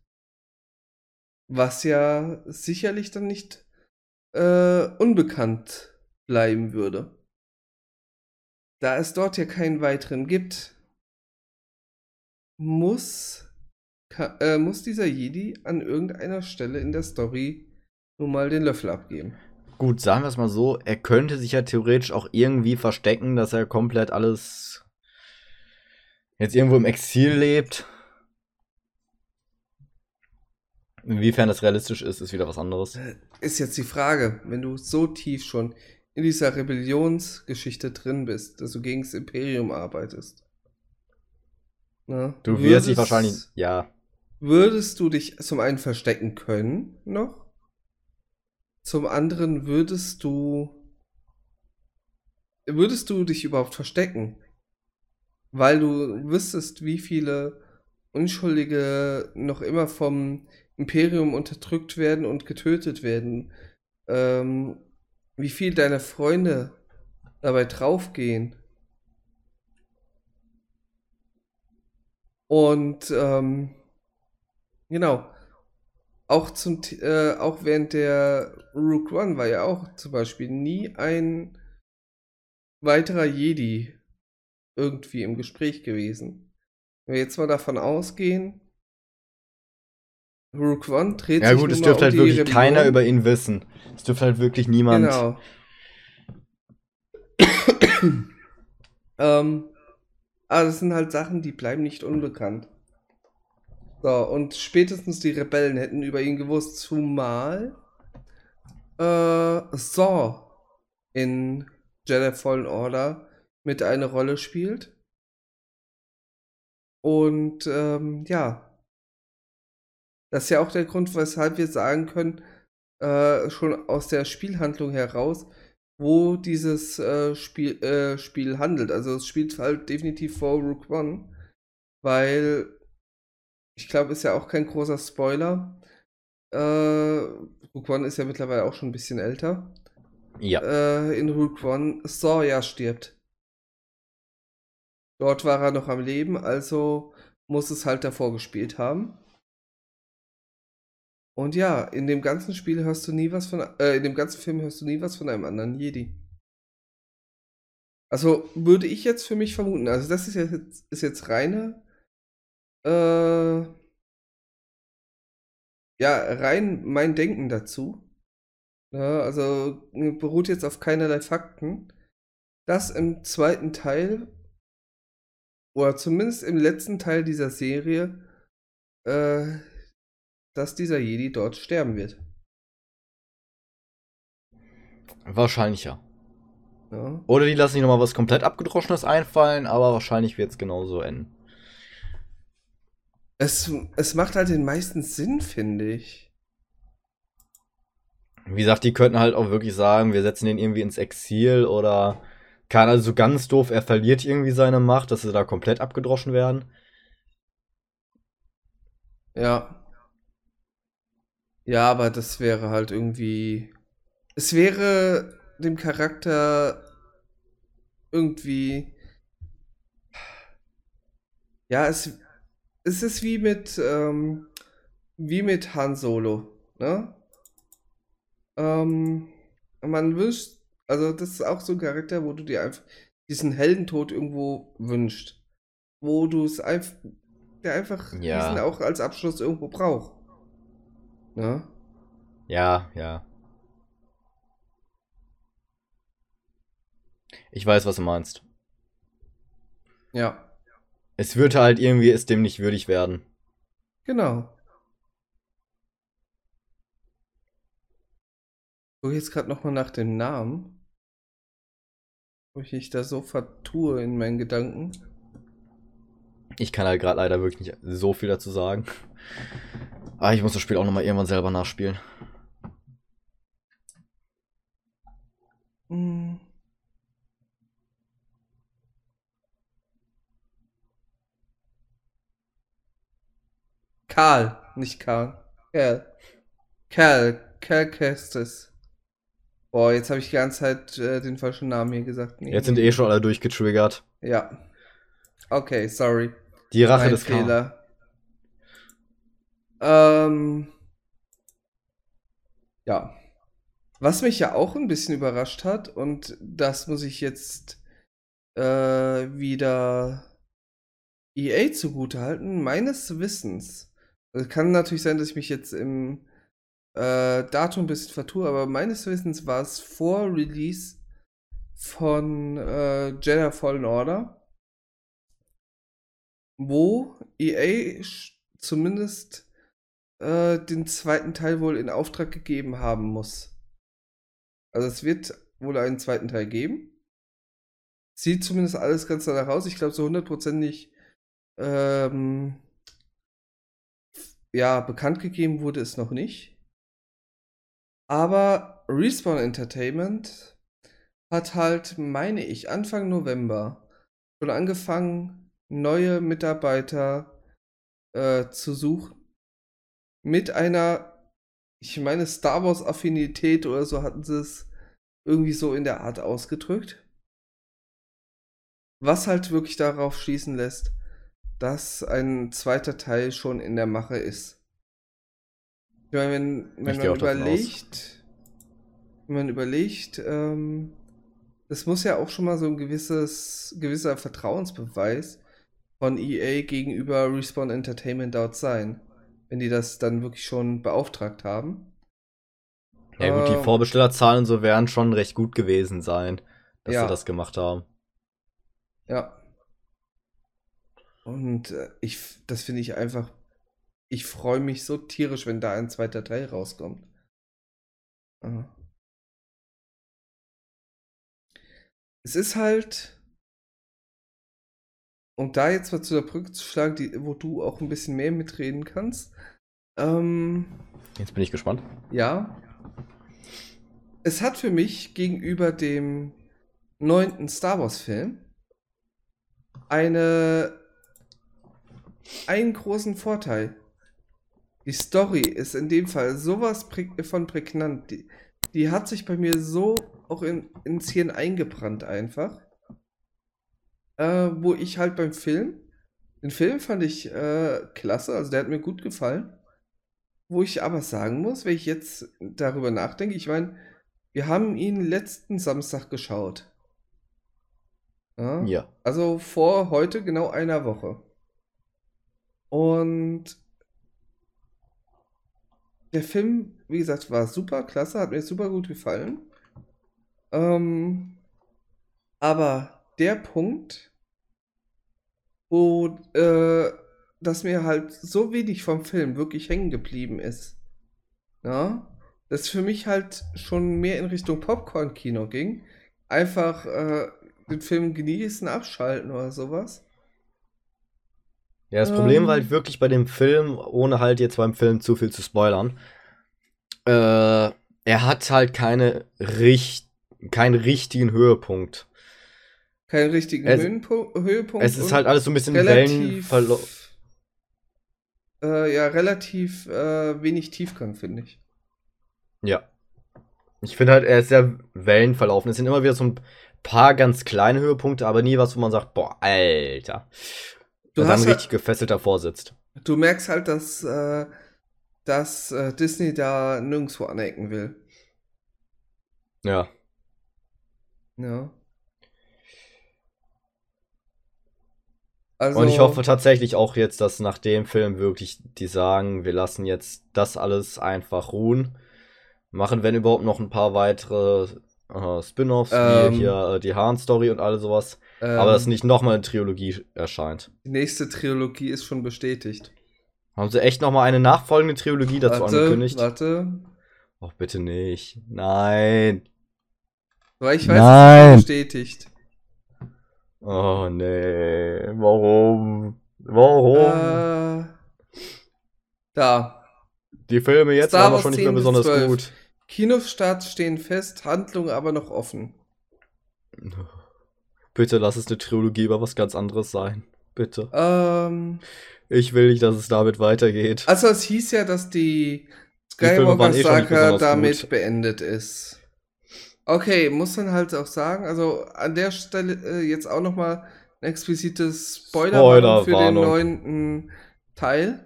Was ja sicherlich dann nicht äh, unbekannt bleiben würde. Da es dort ja keinen weiteren gibt, muss, äh, muss dieser Jedi an irgendeiner Stelle in der Story nun mal den Löffel abgeben. Gut, sagen wir es mal so, er könnte sich ja theoretisch auch irgendwie verstecken, dass er komplett alles jetzt irgendwo im Exil lebt. Inwiefern das realistisch ist, ist wieder was anderes. Ist jetzt die Frage, wenn du so tief schon in dieser Rebellionsgeschichte drin bist, dass du gegen das Imperium arbeitest. Na, du wirst dich wahrscheinlich, ja. Würdest du dich zum einen verstecken können noch? Zum anderen würdest du. Würdest du dich überhaupt verstecken? weil du wüsstest, wie viele Unschuldige noch immer vom Imperium unterdrückt werden und getötet werden, ähm, wie viel deiner Freunde dabei draufgehen. Und ähm, genau, auch zum äh, auch während der Rook One war ja auch zum Beispiel nie ein weiterer Jedi irgendwie im Gespräch gewesen. Wenn wir jetzt mal davon ausgehen, Rook One dreht Ja gut, es dürfte um halt wirklich Rebellion. keiner über ihn wissen. Es dürfte halt wirklich niemand. Genau. ähm, aber das sind halt Sachen, die bleiben nicht unbekannt. So, und spätestens die Rebellen hätten über ihn gewusst, zumal äh, Saw in Jedi Fallen Order mit eine Rolle spielt. Und ähm, ja, das ist ja auch der Grund, weshalb wir sagen können, äh, schon aus der Spielhandlung heraus, wo dieses äh, Spiel, äh, Spiel handelt. Also es spielt halt definitiv vor Rook One, weil ich glaube, ist ja auch kein großer Spoiler. Äh, Rook One ist ja mittlerweile auch schon ein bisschen älter. Ja. Äh, in Rook One Saw ja stirbt. Dort war er noch am Leben, also muss es halt davor gespielt haben. Und ja, in dem ganzen Spiel hörst du nie was von, äh, in dem ganzen Film hörst du nie was von einem anderen Jedi. Also würde ich jetzt für mich vermuten, also das ist jetzt, ist jetzt reine, äh, ja, rein mein Denken dazu. Ja, also beruht jetzt auf keinerlei Fakten, dass im zweiten Teil, oder zumindest im letzten Teil dieser Serie, äh, dass dieser Jedi dort sterben wird. Wahrscheinlich ja. Ja. Oder die lassen sich nochmal was komplett abgedroschenes einfallen, aber wahrscheinlich wird es genauso enden. Es, es macht halt den meisten Sinn, finde ich. Wie gesagt, die könnten halt auch wirklich sagen, wir setzen den irgendwie ins Exil oder kann also so ganz doof, er verliert irgendwie seine Macht, dass sie da komplett abgedroschen werden. Ja. Ja, aber das wäre halt irgendwie. Es wäre dem Charakter irgendwie. Ja, es, es ist wie mit, ähm, wie mit Han Solo, ne? Ähm, man wünscht, also das ist auch so ein Charakter, wo du dir einfach diesen Heldentod irgendwo wünscht. Wo du es einfach, der einfach Ja. diesen auch als Abschluss irgendwo braucht. Ne? Ja, ja. Ich weiß, was du meinst. Ja, Es würde halt irgendwie es dem nicht würdig werden. genau. Ich gucke jetzt gerade nochmal nach dem Namen. Wo ich mich da so vertue in meinen Gedanken. Ich kann halt gerade leider wirklich nicht so viel dazu sagen. Aber ich muss das Spiel auch nochmal irgendwann selber nachspielen. Hm. Karl, nicht Karl. Kerl. Kerl, Kerl Kestis. Boah, jetzt habe ich die ganze Zeit äh, den falschen Namen hier gesagt. Nee, Jetzt sind eh schon alle durchgetriggert. Ja. Okay, sorry. Die Rache Mein des. Fehler. Ähm. Ja. Was mich ja auch ein bisschen überrascht hat, und das muss ich jetzt äh, wieder EA zugutehalten, meines Wissens. Also kann natürlich sein, dass ich mich jetzt im äh, Datum ein bisschen vertue, aber meines Wissens war es vor Release von äh, Jedi Fallen Order wo EA zumindest äh, den zweiten Teil wohl in Auftrag gegeben haben muss. Also es wird wohl einen zweiten Teil geben. Sieht zumindest alles ganz danach aus. Ich glaube, so hundertprozentig ähm, ja, bekannt gegeben wurde es noch nicht. Aber Respawn Entertainment hat halt, meine ich, Anfang November schon angefangen, neue Mitarbeiter äh, zu suchen. Mit einer, ich meine, Star Wars Affinität oder so hatten sie es irgendwie so in der Art ausgedrückt. Was halt wirklich darauf schließen lässt, dass ein zweiter Teil schon in der Mache ist. Ich meine, wenn, wenn Ich man überlegt, wenn man überlegt, ähm, das muss ja auch schon mal so ein gewisses, gewisser Vertrauensbeweis von EA gegenüber Respawn Entertainment dort sein. Wenn die das dann wirklich schon beauftragt haben. Ja gut, die Ähm, Vorbestellerzahlen so werden schon recht gut gewesen sein, dass Ja. sie das gemacht haben. Ja. Und äh, ich, das finde ich einfach, ich freue mich so tierisch, wenn da ein zweiter Teil rauskommt. Es ist halt, um da jetzt mal zu der Brücke zu schlagen, die, wo du auch ein bisschen mehr mitreden kannst. Ähm, Jetzt bin ich gespannt. ja. Es hat für mich gegenüber dem neunten Star Wars-Film eine einen großen Vorteil. Die Story ist in dem Fall sowas von prägnant. Die, die hat sich bei mir so auch in, ins Hirn eingebrannt einfach. Äh, wo ich halt beim Film, den Film fand ich äh, klasse, also der hat mir gut gefallen. Wo ich aber sagen muss, wenn ich jetzt darüber nachdenke, ich meine, wir haben ihn letzten Samstag geschaut. Ja? Ja. Also vor heute genau einer Woche. Und der Film, wie gesagt, war super klasse, hat mir super gut gefallen. Ähm, aber der Punkt, wo äh, dass mir halt so wenig vom Film wirklich hängen geblieben ist, ja, das für mich halt schon mehr in Richtung Popcorn-Kino ging. Einfach äh, den Film genießen, abschalten oder sowas. Ja, das Problem Ähm. war halt wirklich bei dem Film, ohne halt jetzt beim Film zu viel zu spoilern, äh, er hat halt keine richt keinen richtigen Höhepunkt. Keinen richtigen Es- Höhepunkt. Es ist halt alles so ein bisschen relativ, Wellenverlauf. äh, ja, relativ äh, wenig Tiefgang, finde ich. Ja. Ich finde halt, er ist sehr wellenverlaufen. Es sind immer wieder so ein paar ganz kleine Höhepunkte, aber nie was, wo man sagt, boah, Alter. Du Und dann hast halt- richtig gefesselt davor sitzt. Du merkst halt, dass, äh, dass äh, Disney da nirgendwo anecken will. Ja. Ja. Also, Und ich hoffe tatsächlich auch jetzt, dass nach dem Film wirklich die sagen, wir lassen jetzt das alles einfach ruhen. Machen, wenn überhaupt, noch ein paar weitere äh, Spin-offs, Ähm. wie hier äh, die Hahn-Story und all sowas. ähm, Aber dass nicht nochmal eine Trilogie erscheint. die nächste Trilogie ist schon bestätigt. Haben sie echt nochmal eine nachfolgende Trilogie dazu warte, angekündigt? warte. Och, bitte nicht. Nein. Weil ich weiß, Nein. es ist bestätigt. Oh, nee. Warum? Warum? Äh, da. die Filme jetzt waren schon nicht mehr 10 bis besonders 12. gut. Kinostarts stehen fest, Handlung aber noch offen. Bitte lass es eine Trilogie über was ganz anderes sein. Bitte. Ähm, Ich will nicht, dass es damit weitergeht. also es hieß ja, dass die eh Skywalker-Saga besonders damit gut. beendet ist. Okay, muss man halt auch sagen, also an der Stelle äh, jetzt auch nochmal ein explizites Spoiler für den neunten Teil.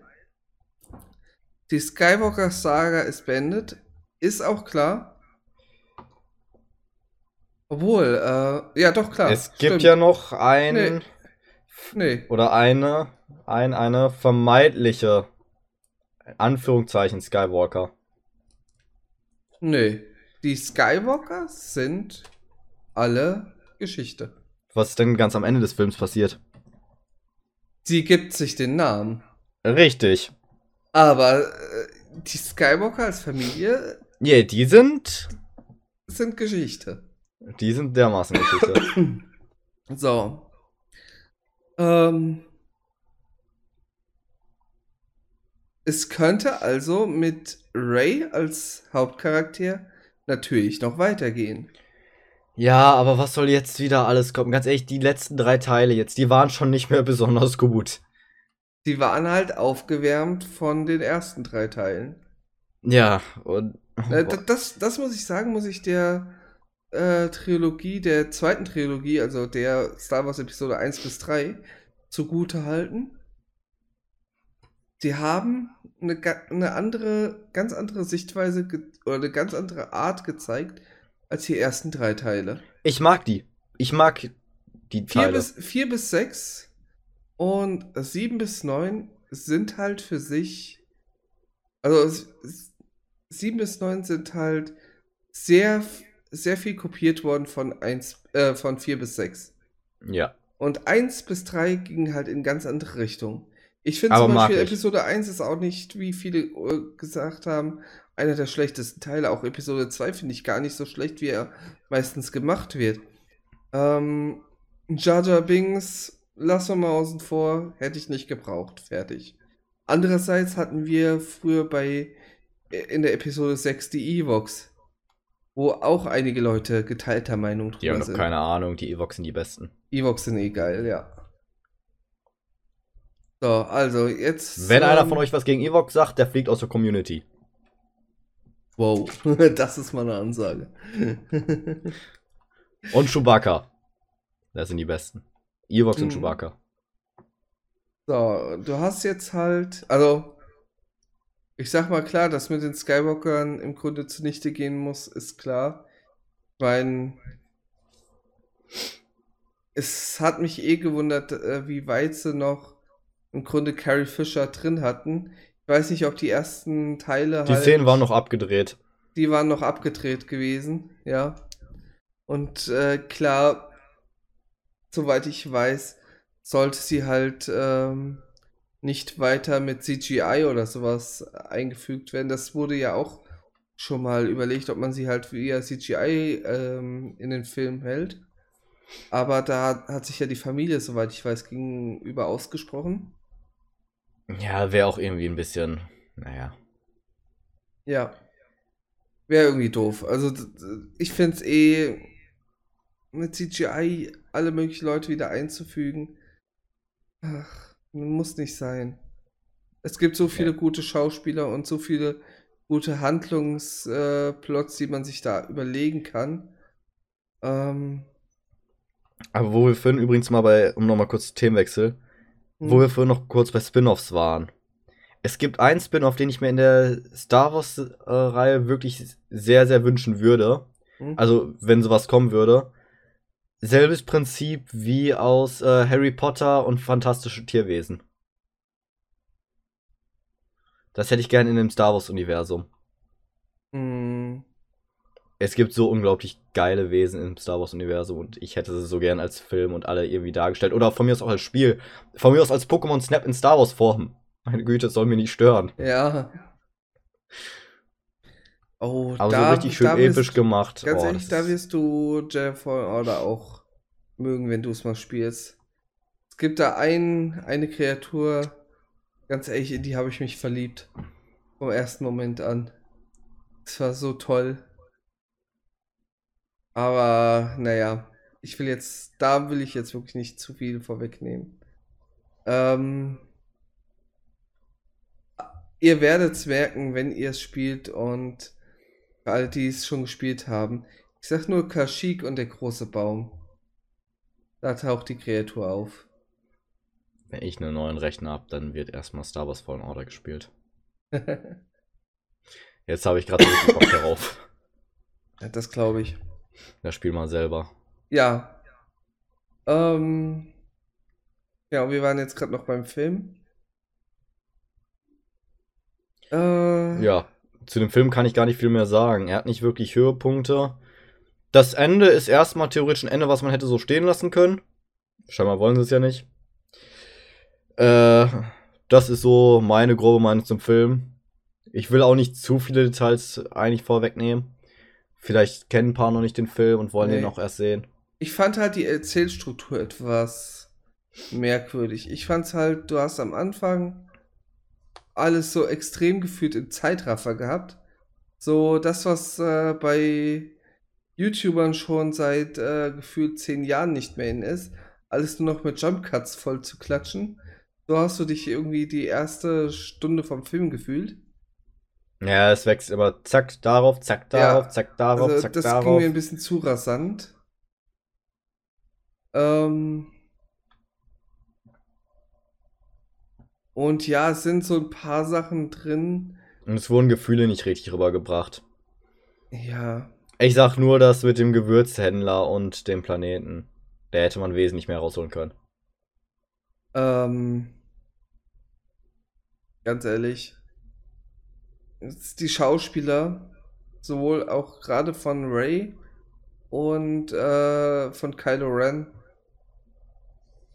Die Skywalker-Saga ist beendet, ist auch klar. Obwohl, äh, ja doch klar. es gibt stimmt. ja noch ein Nee. Nee, oder eine, ein, eine vermeidliche Anführungszeichen Skywalker. nee. Die Skywalkers sind alle Geschichte. Was ist denn ganz am Ende des Films passiert? Sie gibt sich den Namen. Richtig. Aber äh, die Skywalker als Familie Yeah, die sind. sind Geschichte. Die sind dermaßen Geschichte. [clears throat] So. Ähm. Es könnte also mit Ray als Hauptcharakter natürlich noch weitergehen. ja, aber was soll jetzt wieder alles kommen? Ganz ehrlich, die letzten drei Teile jetzt, die waren schon nicht mehr besonders gut. Die waren halt aufgewärmt von den ersten drei Teilen. Ja, und. Äh, d- das, das muss ich sagen, muss ich der äh, Trilogie, der zweiten Trilogie, also der Star Wars Episode 1 bis 3, zugute halten. Die haben eine, eine andere, ganz andere Sichtweise oder eine ganz andere Art gezeigt als die ersten drei Teile. Ich mag die. Ich mag die Vier Teile. bis, vier bis sechs und sieben bis neun sind halt für sich Also 7 bis 9 sind halt sehr, sehr viel kopiert worden von 1, äh, von 4 bis 6. Ja. Und 1 bis 3 ging halt in ganz andere Richtungen. Ich finde zum Beispiel ich. Episode 1 ist auch nicht, wie viele äh, gesagt haben, einer der schlechtesten Teile. Auch Episode 2 finde ich gar nicht so schlecht, wie er meistens gemacht wird. Ähm, Jar Jar Binks, lassen wir mal außen vor, hätte ich nicht gebraucht. Fertig. Andererseits hatten wir früher bei äh, in der Episode 6 die Evox, wo auch einige Leute geteilter Meinung Die haben drüber noch sind. keine Ahnung, die Evox sind die besten. Evox sind eh geil, ja. So, also jetzt. Wenn einer ähm, von euch was gegen Evox sagt, der fliegt aus der Community. Wow, [laughs] das ist mal eine Ansage. [laughs] Und Chewbacca. Das sind die besten. Evox und Mhm. Chewbacca. so, du hast jetzt halt. Also, ich sag mal klar, dass mit den Skywalkern im Grunde zunichte gehen muss, ist klar. Weil. Es hat mich eh gewundert, äh, wie weit sie noch im Grunde Carrie Fisher drin hatten. Ich weiß nicht, ob die ersten Teile Die halt. Szenen waren noch abgedreht. Die waren noch abgedreht gewesen, ja. Und äh, klar, soweit ich weiß, sollte sie halt ähm, nicht weiter mit CGI oder sowas eingefügt werden. Das wurde ja auch schon mal überlegt, ob man sie halt via CGI ähm, in den Film hält. Aber da hat sich ja die Familie, soweit ich weiß, gegenüber ausgesprochen. Ja, wäre auch irgendwie ein bisschen. Naja. Ja. Wäre irgendwie doof. Also, ich finde es eh mit CGI alle möglichen Leute wieder einzufügen. Ach, muss nicht sein. Es gibt so viele Ja. gute Schauspieler und so viele gute Handlungsplots, äh, die man sich da überlegen kann. Ähm, Aber wo wir vorhin übrigens mal bei, um nochmal kurz Themenwechsel, hm, wo wir vorhin noch kurz bei Spin-Offs waren. Es gibt einen Spin-Off, den ich mir in der Star Wars-Reihe wirklich sehr, sehr wünschen würde. hm, Also, wenn sowas kommen würde. Selbes Prinzip wie aus äh, Harry Potter und Fantastische Tierwesen. Das hätte ich gerne in dem Star Wars-Universum. hm, Es gibt so unglaublich geile Wesen im Star Wars-Universum und ich hätte sie so gern als Film und alle irgendwie dargestellt. Oder von mir aus auch als Spiel. Von mir aus als Pokémon Snap in Star Wars-Form. Meine Güte, das soll mir nicht stören. ja. Oh, Aber da, so richtig schön da wirst- episch gemacht. Ganz Oh, ehrlich, da wirst du Jedi Fallen Order auch mögen, wenn du es mal spielst. Es gibt da ein, eine Kreatur, ganz ehrlich, in die habe ich mich verliebt. Vom ersten Moment an. Es war so toll. Aber, naja, ich will jetzt, da will ich jetzt wirklich nicht zu viel vorwegnehmen. Ähm, ihr werdet es merken, wenn ihr es spielt und für alle, die es schon gespielt haben. Ich sag nur Kashyyyk und der große Baum. Da taucht die Kreatur auf. Wenn ich einen neuen Rechner habe, dann wird erstmal Star Wars Fallen Order gespielt. [laughs] Jetzt habe ich gerade Bock darauf. ja, das glaube ich. Das Spiel mal selber. Ja. Ähm. Ja, wir waren jetzt gerade noch beim Film. Äh, Ja, zu dem Film kann ich gar nicht viel mehr sagen. Er hat nicht wirklich Höhepunkte. Das Ende ist erstmal theoretisch ein Ende, was man hätte so stehen lassen können. Scheinbar wollen sie es ja nicht. Äh, das ist so meine grobe Meinung zum Film. Ich will auch nicht zu viele Details eigentlich vorwegnehmen. Vielleicht kennen ein paar noch nicht den Film und wollen Nee. den auch erst sehen. Ich fand halt die Erzählstruktur etwas merkwürdig. Ich fand's halt, du hast am Anfang alles so extrem gefühlt im Zeitraffer gehabt. So das, was äh, bei YouTubern schon seit äh, gefühlt zehn Jahren nicht mehr in ist, alles nur noch mit Jumpcuts voll zu klatschen. So hast du dich irgendwie die erste Stunde vom Film gefühlt. Ja, es wächst immer zack darauf, zack darauf, Ja, zack darauf, Also zack das ging darauf. mir ein bisschen zu rasant. Ähm und ja, es sind so ein paar Sachen drin. Und es wurden Gefühle nicht richtig rübergebracht. Ja, Ich sag nur das mit dem Gewürzhändler und dem Planeten. Da hätte man wesentlich mehr rausholen können. ähm ganz ehrlich, die Schauspieler, sowohl auch gerade von Ray und äh, von Kylo Ren,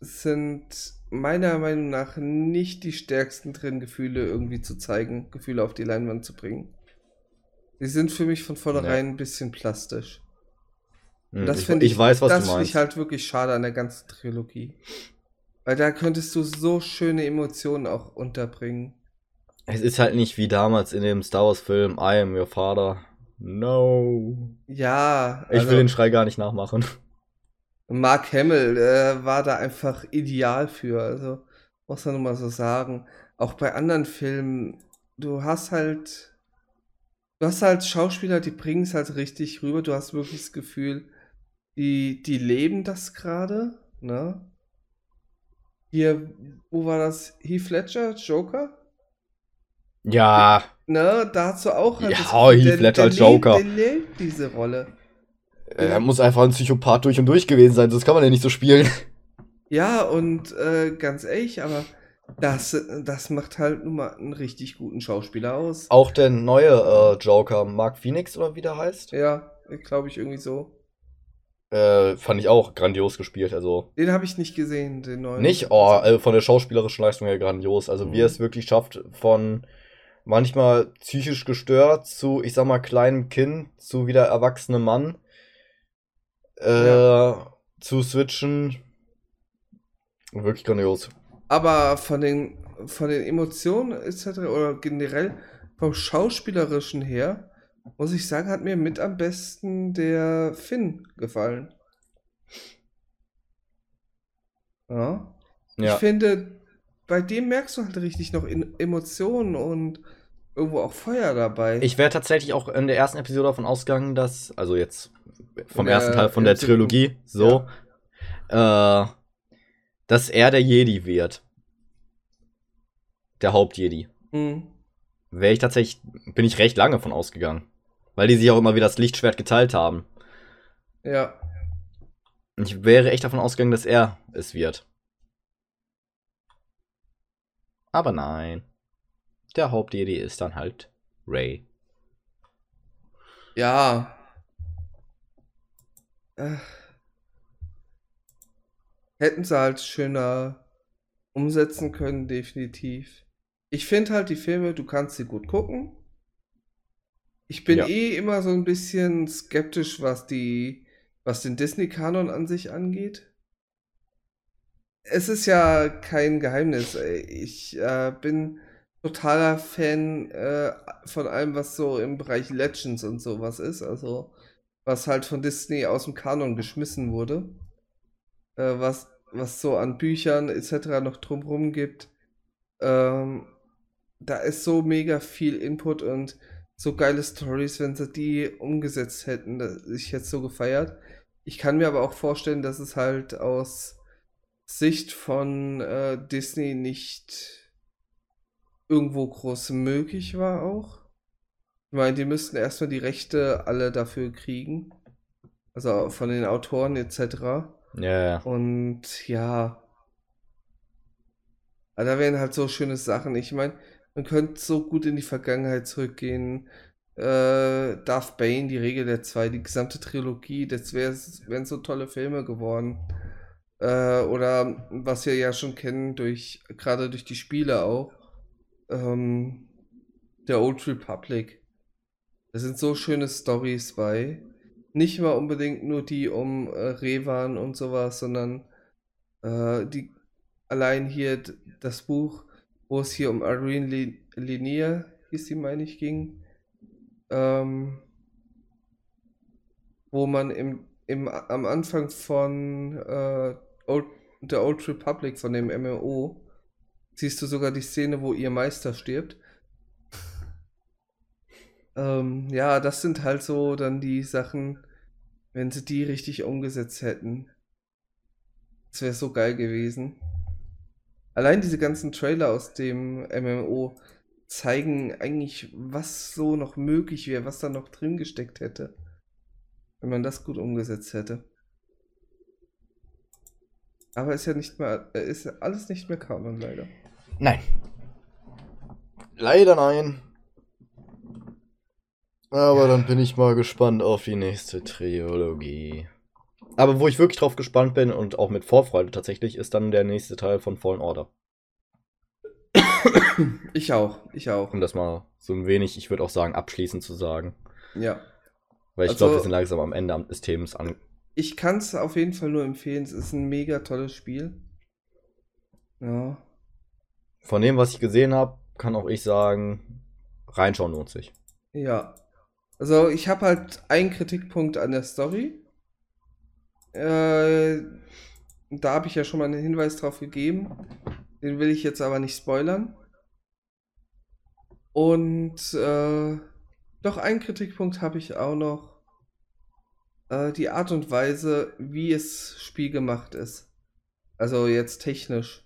sind meiner Meinung nach nicht die stärksten drin, Gefühle irgendwie zu zeigen, Gefühle auf die Leinwand zu bringen. Die sind für mich von vornherein ein bisschen plastisch. Hm, das ich, finde ich weiß, was das finde ich halt wirklich schade an der ganzen Trilogie. Weil da könntest du so schöne Emotionen auch unterbringen. Es ist halt nicht wie damals in dem Star Wars Film I am your father. No. Ja, Ich also will den Schrei gar nicht nachmachen. Mark Hamill äh, war da einfach ideal für. Also muss man nur mal so sagen. Auch bei anderen Filmen, du hast halt, du hast halt Schauspieler, die bringen es halt richtig rüber. Du hast wirklich das Gefühl, die, die leben das gerade, ne? Hier, wo war das? Heath Ledger, Joker? Ja, Ne, da hast du auch halt Ja, Heath Ledger als Joker. Der lebt diese Rolle. er muss einfach ein Psychopath durch und durch gewesen sein, das kann man ja nicht so spielen. Ja, und äh, ganz ehrlich, aber das, das macht halt nun mal einen richtig guten Schauspieler aus. Auch der neue äh, Joker, Mark Phoenix oder wie der heißt, Ja, glaube ich irgendwie so. äh, fand ich auch grandios gespielt. Also Den habe ich nicht gesehen, den neuen. nicht oh, äh, von der schauspielerischen Leistung her grandios. Also wie Mhm. er es wirklich schafft, von manchmal psychisch gestört zu, ich sag mal, kleinem Kind zu wieder erwachsenem Mann äh, Ja. zu switchen. Wirklich grandios. Aber von den, von den Emotionen etc. oder generell vom Schauspielerischen her, muss ich sagen, hat mir mit am besten der Finn gefallen. Ja. Ja. Ich finde, bei dem merkst du halt richtig noch in Emotionen und irgendwo auch Feuer dabei. Ich wäre tatsächlich auch in der ersten Episode davon ausgegangen, dass, also jetzt vom der- ersten Teil von der siebten- Trilogie, so, äh, dass er der Jedi wird. Der Hauptjedi. Hm. Wäre ich tatsächlich, bin ich recht lange von ausgegangen. Weil die sich auch immer wieder das Lichtschwert geteilt haben. Ja. Und ich wäre echt davon ausgegangen, dass er es wird. Aber nein. Der Hauptjedi ist dann halt Ray. Ja. Äh. Hätten sie halt schöner umsetzen können, definitiv. Ich finde halt die Filme, du kannst sie gut gucken. Ich bin Ja. eh immer so ein bisschen skeptisch, was die, was den Disney-Kanon an sich angeht. Es ist ja kein Geheimnis. ey. Ich äh, bin totaler Fan äh, von allem, was so im Bereich Legends und sowas ist. Also, was halt von Disney aus dem Kanon geschmissen wurde. Äh, was, was so an Büchern etc. noch drumherum gibt. Ähm, da ist so mega viel Input und so geile Stories, wenn sie die umgesetzt hätten. Das ich jetzt so gefeiert. Ich kann mir aber auch vorstellen, dass es halt aus Sicht von äh, Disney nicht irgendwo groß möglich war auch. Ich meine, die müssten erstmal die Rechte alle dafür kriegen. Also von den Autoren etc. Ja. Und ja. Aber da wären halt so schöne Sachen. Ich meine, man könnte so gut in die Vergangenheit zurückgehen. Äh, Darth Bane, die Regel der zwei, die gesamte Trilogie, das wär, wären so tolle Filme geworden. Äh, oder was wir ja schon kennen, durch, gerade durch die Spiele auch. Ähm, der Old Republic. Da sind so schöne Stories bei. Nicht mal unbedingt nur die um äh, Revan und sowas, sondern äh, die allein hier das Buch, wo es hier um Irene Li- Linear, hieß sie, meine ich, ging. Ähm, wo man im, im, am Anfang von äh, Old, der Old Republic, von dem MMO, siehst du sogar die Szene, wo ihr Meister stirbt. Ähm, ja, das sind halt so dann die Sachen, wenn sie die richtig umgesetzt hätten. Das wäre so geil gewesen. Allein diese ganzen Trailer aus dem MMO zeigen eigentlich, was so noch möglich wäre, was da noch drin gesteckt hätte. Wenn man das gut umgesetzt hätte. Aber ist ja nicht mehr, äh, ist ja alles nicht mehr Kanon, leider. Nein. Leider nein. Aber dann bin ich mal gespannt auf die nächste Trilogie. Aber wo ich wirklich drauf gespannt bin und auch mit Vorfreude tatsächlich, ist dann der nächste Teil von Fallen Order. Ich auch, ich auch. Um das mal so ein wenig, ich würde auch sagen, abschließend zu sagen. Ja. Weil ich Also- glaube, wir sind langsam am Ende des Themas an. Ich kann es auf jeden Fall nur empfehlen. Es ist ein mega tolles Spiel. Ja. Von dem, was ich gesehen habe, kann auch ich sagen, reinschauen lohnt sich. Ja. Also ich habe halt einen Kritikpunkt an der Story. Äh, da habe ich ja schon mal einen Hinweis drauf gegeben. Den will ich jetzt aber nicht spoilern. Und äh, doch einen Kritikpunkt habe ich auch noch. Äh, die Art und Weise, wie es Spiel gemacht ist. Also jetzt technisch.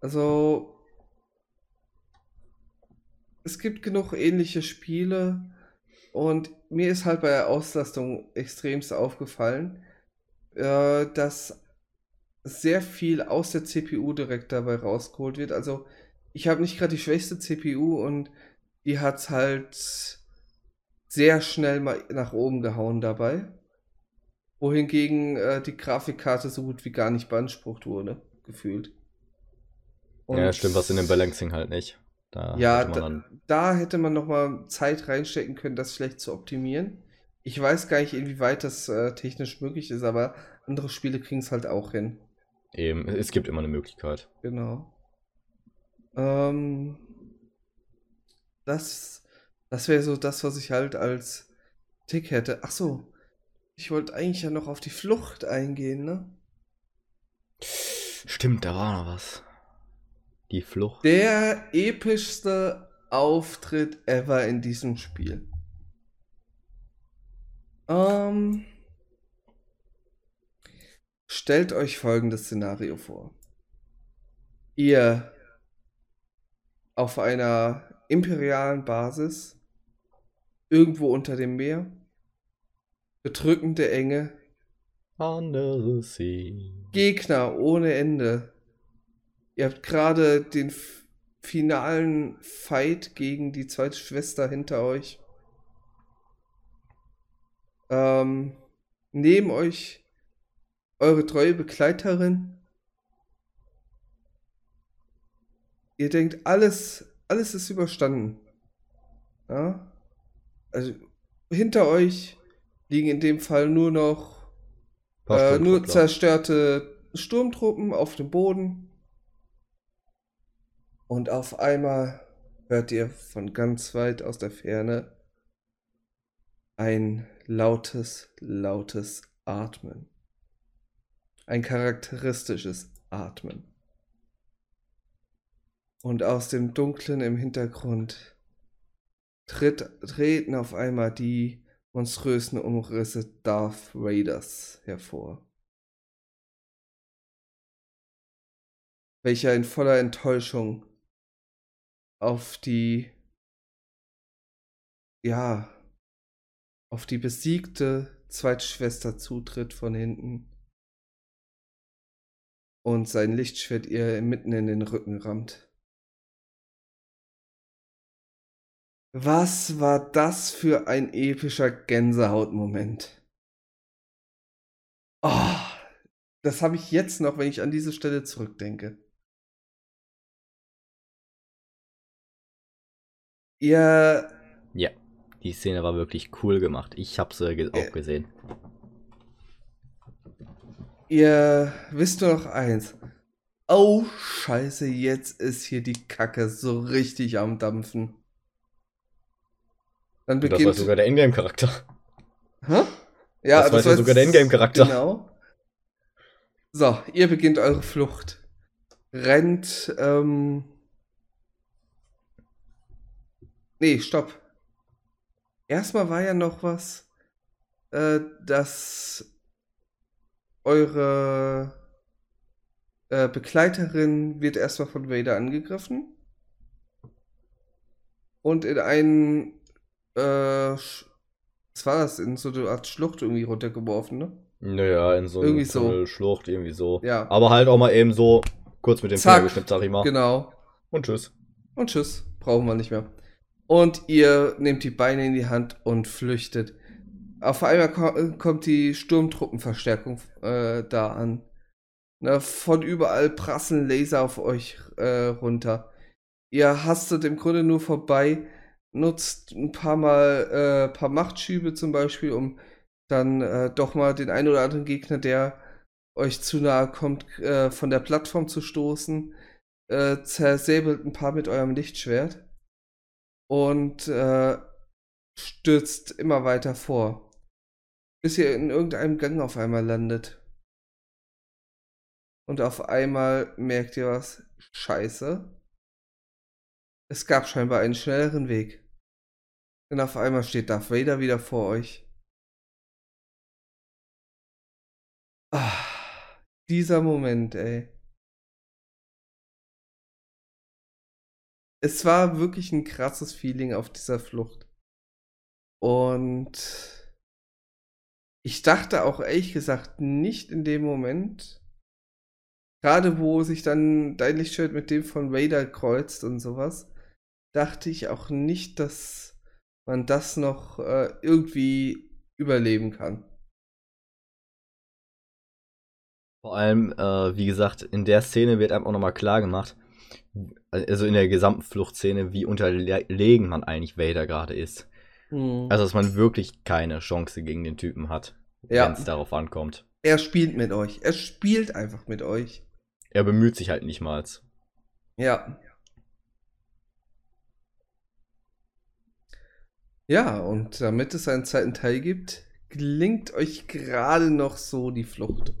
Also es gibt genug ähnliche Spiele und mir ist halt bei der Auslastung extremst aufgefallen, äh, dass sehr viel aus der CPU direkt dabei rausgeholt wird. Also ich habe nicht gerade die schwächste CPU und die hat halt sehr schnell mal nach oben gehauen dabei. Wohingegen äh, die Grafikkarte so gut wie gar nicht beansprucht wurde, gefühlt. ja, Und- stimmt, was in dem Balancing halt nicht. Da ja, hätte man da, da hätte man noch mal Zeit reinstecken können, das vielleicht zu optimieren. Ich weiß gar nicht, inwieweit das äh, technisch möglich ist, aber andere Spiele kriegen es halt auch hin. eben, es gibt immer eine Möglichkeit. Genau. Ähm, das das wäre so das, was ich halt als Tick hätte. Ach so, ich wollte eigentlich ja noch auf die Flucht eingehen, ne? Stimmt, da war noch was. Die Flucht. Der epischste Auftritt ever in diesem Spiel. Ähm, stellt euch folgendes Szenario vor. Ihr auf einer imperialen Basis, irgendwo unter dem Meer, bedrückende Enge, Under the sea. Gegner ohne Ende. Ihr habt gerade den finalen Fight gegen die zweite Schwester hinter euch. Ähm, neben euch eure treue Begleiterin. Ihr denkt, alles, alles ist überstanden. Ja? Also hinter euch liegen in dem Fall nur noch äh, nur zerstörte Sturmtruppen auf dem Boden. Und auf einmal hört ihr von ganz weit aus der Ferne ein lautes, lautes Atmen. Ein charakteristisches Atmen. Und aus dem Dunklen im Hintergrund tritt, treten auf einmal die monströsen Umrisse Darth Raiders hervor. Welcher in voller Enttäuschung auf die, ja, auf die besiegte Zweitschwester zutritt von hinten und sein Lichtschwert ihr mitten in den Rücken rammt. Was war das für ein epischer Gänsehautmoment? Oh, das habe ich jetzt noch, wenn ich an diese Stelle zurückdenke. Ihr, Ja, die Szene war wirklich cool gemacht. Ich hab's äh, ge auch gesehen. ihr wisst nur noch eins. Oh, scheiße, jetzt ist hier die Kacke so richtig am Dampfen. Dann Und das beginnt. war sogar der Ingame-Charakter. Hä? Ja, Das weiß ja sogar der Ingame-Charakter. Genau. So, ihr beginnt eure Flucht. Rennt, ähm. Nee, stopp. Erstmal war ja noch was, äh, dass eure äh, Begleiterin wird erstmal von Vader angegriffen. Und in einen, äh, was war das, in so eine Art Schlucht irgendwie runtergeworfen, ne? Naja, in so einer so. Tunnelschlucht, irgendwie so. Ja. Aber halt auch mal eben so kurz mit dem Zack. Finger geschnippt, sag ich mal. Genau. Und tschüss. Und tschüss. Brauchen wir nicht mehr. Und ihr nehmt die Beine in die Hand und flüchtet. Auf einmal ko kommt die Sturmtruppenverstärkung äh, da an. Na, von überall prasseln Laser auf euch äh, runter. Ihr hastet im Grunde nur vorbei, nutzt ein paar Mal äh, paar Machtschübe zum Beispiel, um dann äh, doch mal den einen oder anderen Gegner, der euch zu nahe kommt, äh, von der Plattform zu stoßen. Äh, zersäbelt ein paar mit eurem Lichtschwert und äh, stürzt immer weiter vor, bis ihr in irgendeinem Gang auf einmal landet. Und auf einmal merkt ihr was. Scheiße. Es gab scheinbar einen schnelleren Weg. Denn auf einmal steht Darth Vader wieder vor euch. Ah, dieser Moment, ey. Es war wirklich ein krasses Feeling auf dieser Flucht. Und ich dachte auch ehrlich gesagt nicht in dem Moment, gerade wo sich dann dein Lichtschwert mit dem von Vader kreuzt und sowas, dachte ich auch nicht, dass man das noch äh, irgendwie überleben kann. Vor allem, äh, wie gesagt, in der Szene wird einem auch nochmal klar gemacht, also in der gesamten Fluchtszene, wie unterlegen man eigentlich Vader gerade ist. Hm. Also, dass man wirklich keine Chance gegen den Typen hat, ja. wenn es darauf ankommt. Er spielt mit euch. Er spielt einfach mit euch. Er bemüht sich halt nicht mal. Ja. Ja, und damit es einen zweiten Teil gibt, gelingt euch gerade noch so die Flucht.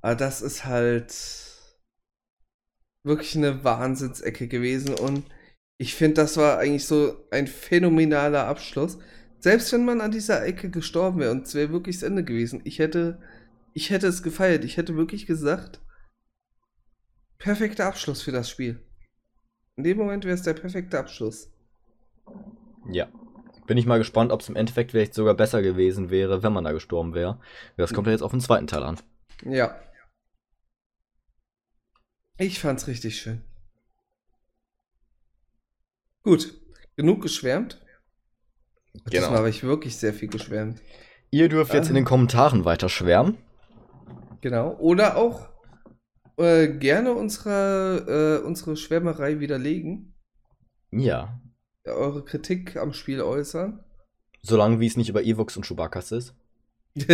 Aber das ist halt wirklich eine Wahnsinnsecke gewesen und ich finde, das war eigentlich so ein phänomenaler Abschluss. Selbst wenn man an dieser Ecke gestorben wäre und es wäre wirklich das Ende gewesen, ich hätte, ich hätte es gefeiert. Ich hätte wirklich gesagt, perfekter Abschluss für das Spiel. In dem Moment wäre es der perfekte Abschluss. Ja. Bin ich mal gespannt, ob es im Endeffekt vielleicht sogar besser gewesen wäre, wenn man da gestorben wäre. Das kommt ja jetzt auf den zweiten Teil an. Ja. Ich fand's richtig schön. Gut, genug geschwärmt. Genau. Diesmal habe ich wirklich sehr viel geschwärmt. Ihr dürft jetzt in den Kommentaren weiter schwärmen. Genau. Oder auch äh, gerne unsere, äh, unsere Schwärmerei widerlegen. Ja. Eure Kritik am Spiel äußern. Solange wie es nicht über Evox und Chewbacca's ist. [laughs]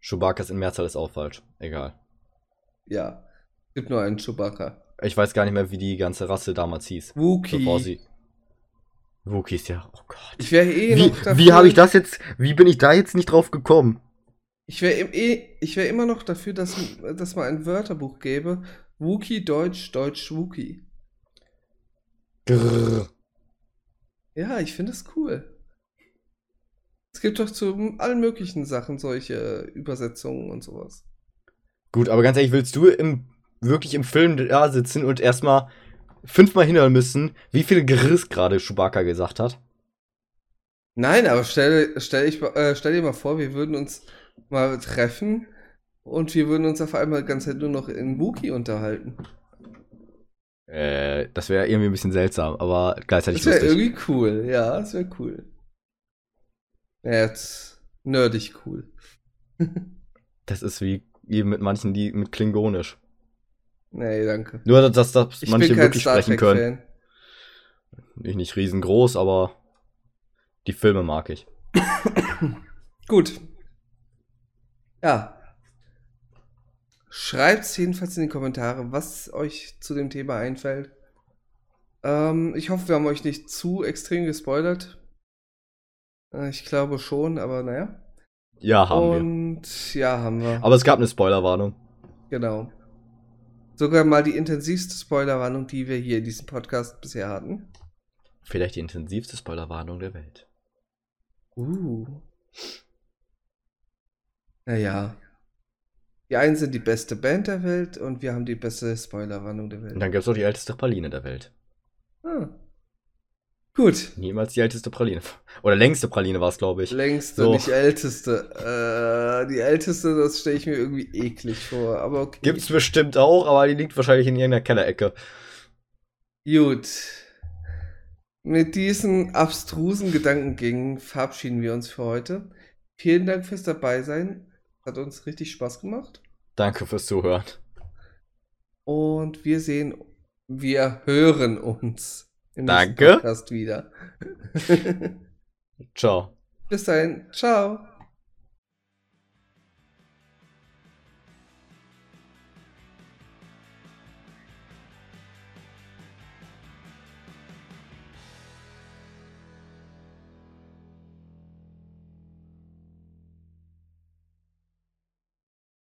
Chewbacca's in Mehrzahl ist auch falsch. Egal. Ja. Gibt nur einen Chewbacca. Ich weiß gar nicht mehr, wie die ganze Rasse damals hieß. Wookie. Bevor sie. Wookies, ja. Oh Gott. Ich wäre eh wie, noch dafür. Wie habe ich das jetzt. Wie bin ich da jetzt nicht drauf gekommen? Ich wäre eh, wär immer noch dafür, dass, dass man ein Wörterbuch gäbe. Wookie, Deutsch, Deutsch, Wookie. Grrr. Ja, ich finde es cool. Es gibt doch zu allen möglichen Sachen solche Übersetzungen und sowas. Gut, aber ganz ehrlich, willst du im wirklich im Film da sitzen und erstmal fünfmal hinhören müssen, wie viel Geriss gerade Chewbacca gesagt hat. Nein, aber stell, stell, ich, äh, stell dir mal vor, wir würden uns mal treffen und wir würden uns auf einmal die ganze Zeit nur noch in Wookie unterhalten. Äh, das wäre irgendwie ein bisschen seltsam, aber gleichzeitig Das wäre irgendwie cool, ja, das wäre cool. Ja, jetzt nerdig cool. [laughs] das ist wie eben mit manchen, die mit Klingonisch. Nee, danke. Nur, dass, dass ich manche wirklich sprechen können. Ich nicht riesengroß, aber die Filme mag ich. Gut. Ja. Schreibt jedenfalls in die Kommentare, was euch zu dem Thema einfällt. Ähm, ich hoffe, wir haben euch nicht zu extrem gespoilert. Äh, ich glaube schon, aber naja. Ja, haben Und, wir. Und ja, haben wir. Aber es gab eine Spoilerwarnung. Genau. Sogar mal die intensivste Spoilerwarnung, die wir hier in diesem Podcast bisher hatten. Vielleicht die intensivste Spoilerwarnung der Welt. Uh. Naja. Die einen sind die beste Band der Welt und wir haben die beste Spoilerwarnung der Welt. Und dann gibt es auch die älteste Praline der Welt. Ah. Gut. Niemals die älteste Praline. [laughs] Oder längste Praline war es, glaube ich. Längste, so. nicht älteste. Äh, die älteste, das stelle ich mir irgendwie eklig vor. Aber okay. Gibt's bestimmt auch, aber die liegt wahrscheinlich in irgendeiner Kellerecke. Gut. Mit diesen abstrusen Gedankengängen verabschieden wir uns für heute. Vielen Dank fürs Dabeisein. Hat uns richtig Spaß gemacht. Danke fürs Zuhören. Und wir sehen, wir hören uns im Danke. Podcast wieder. [laughs] Ciao. Bis dahin. Ciao.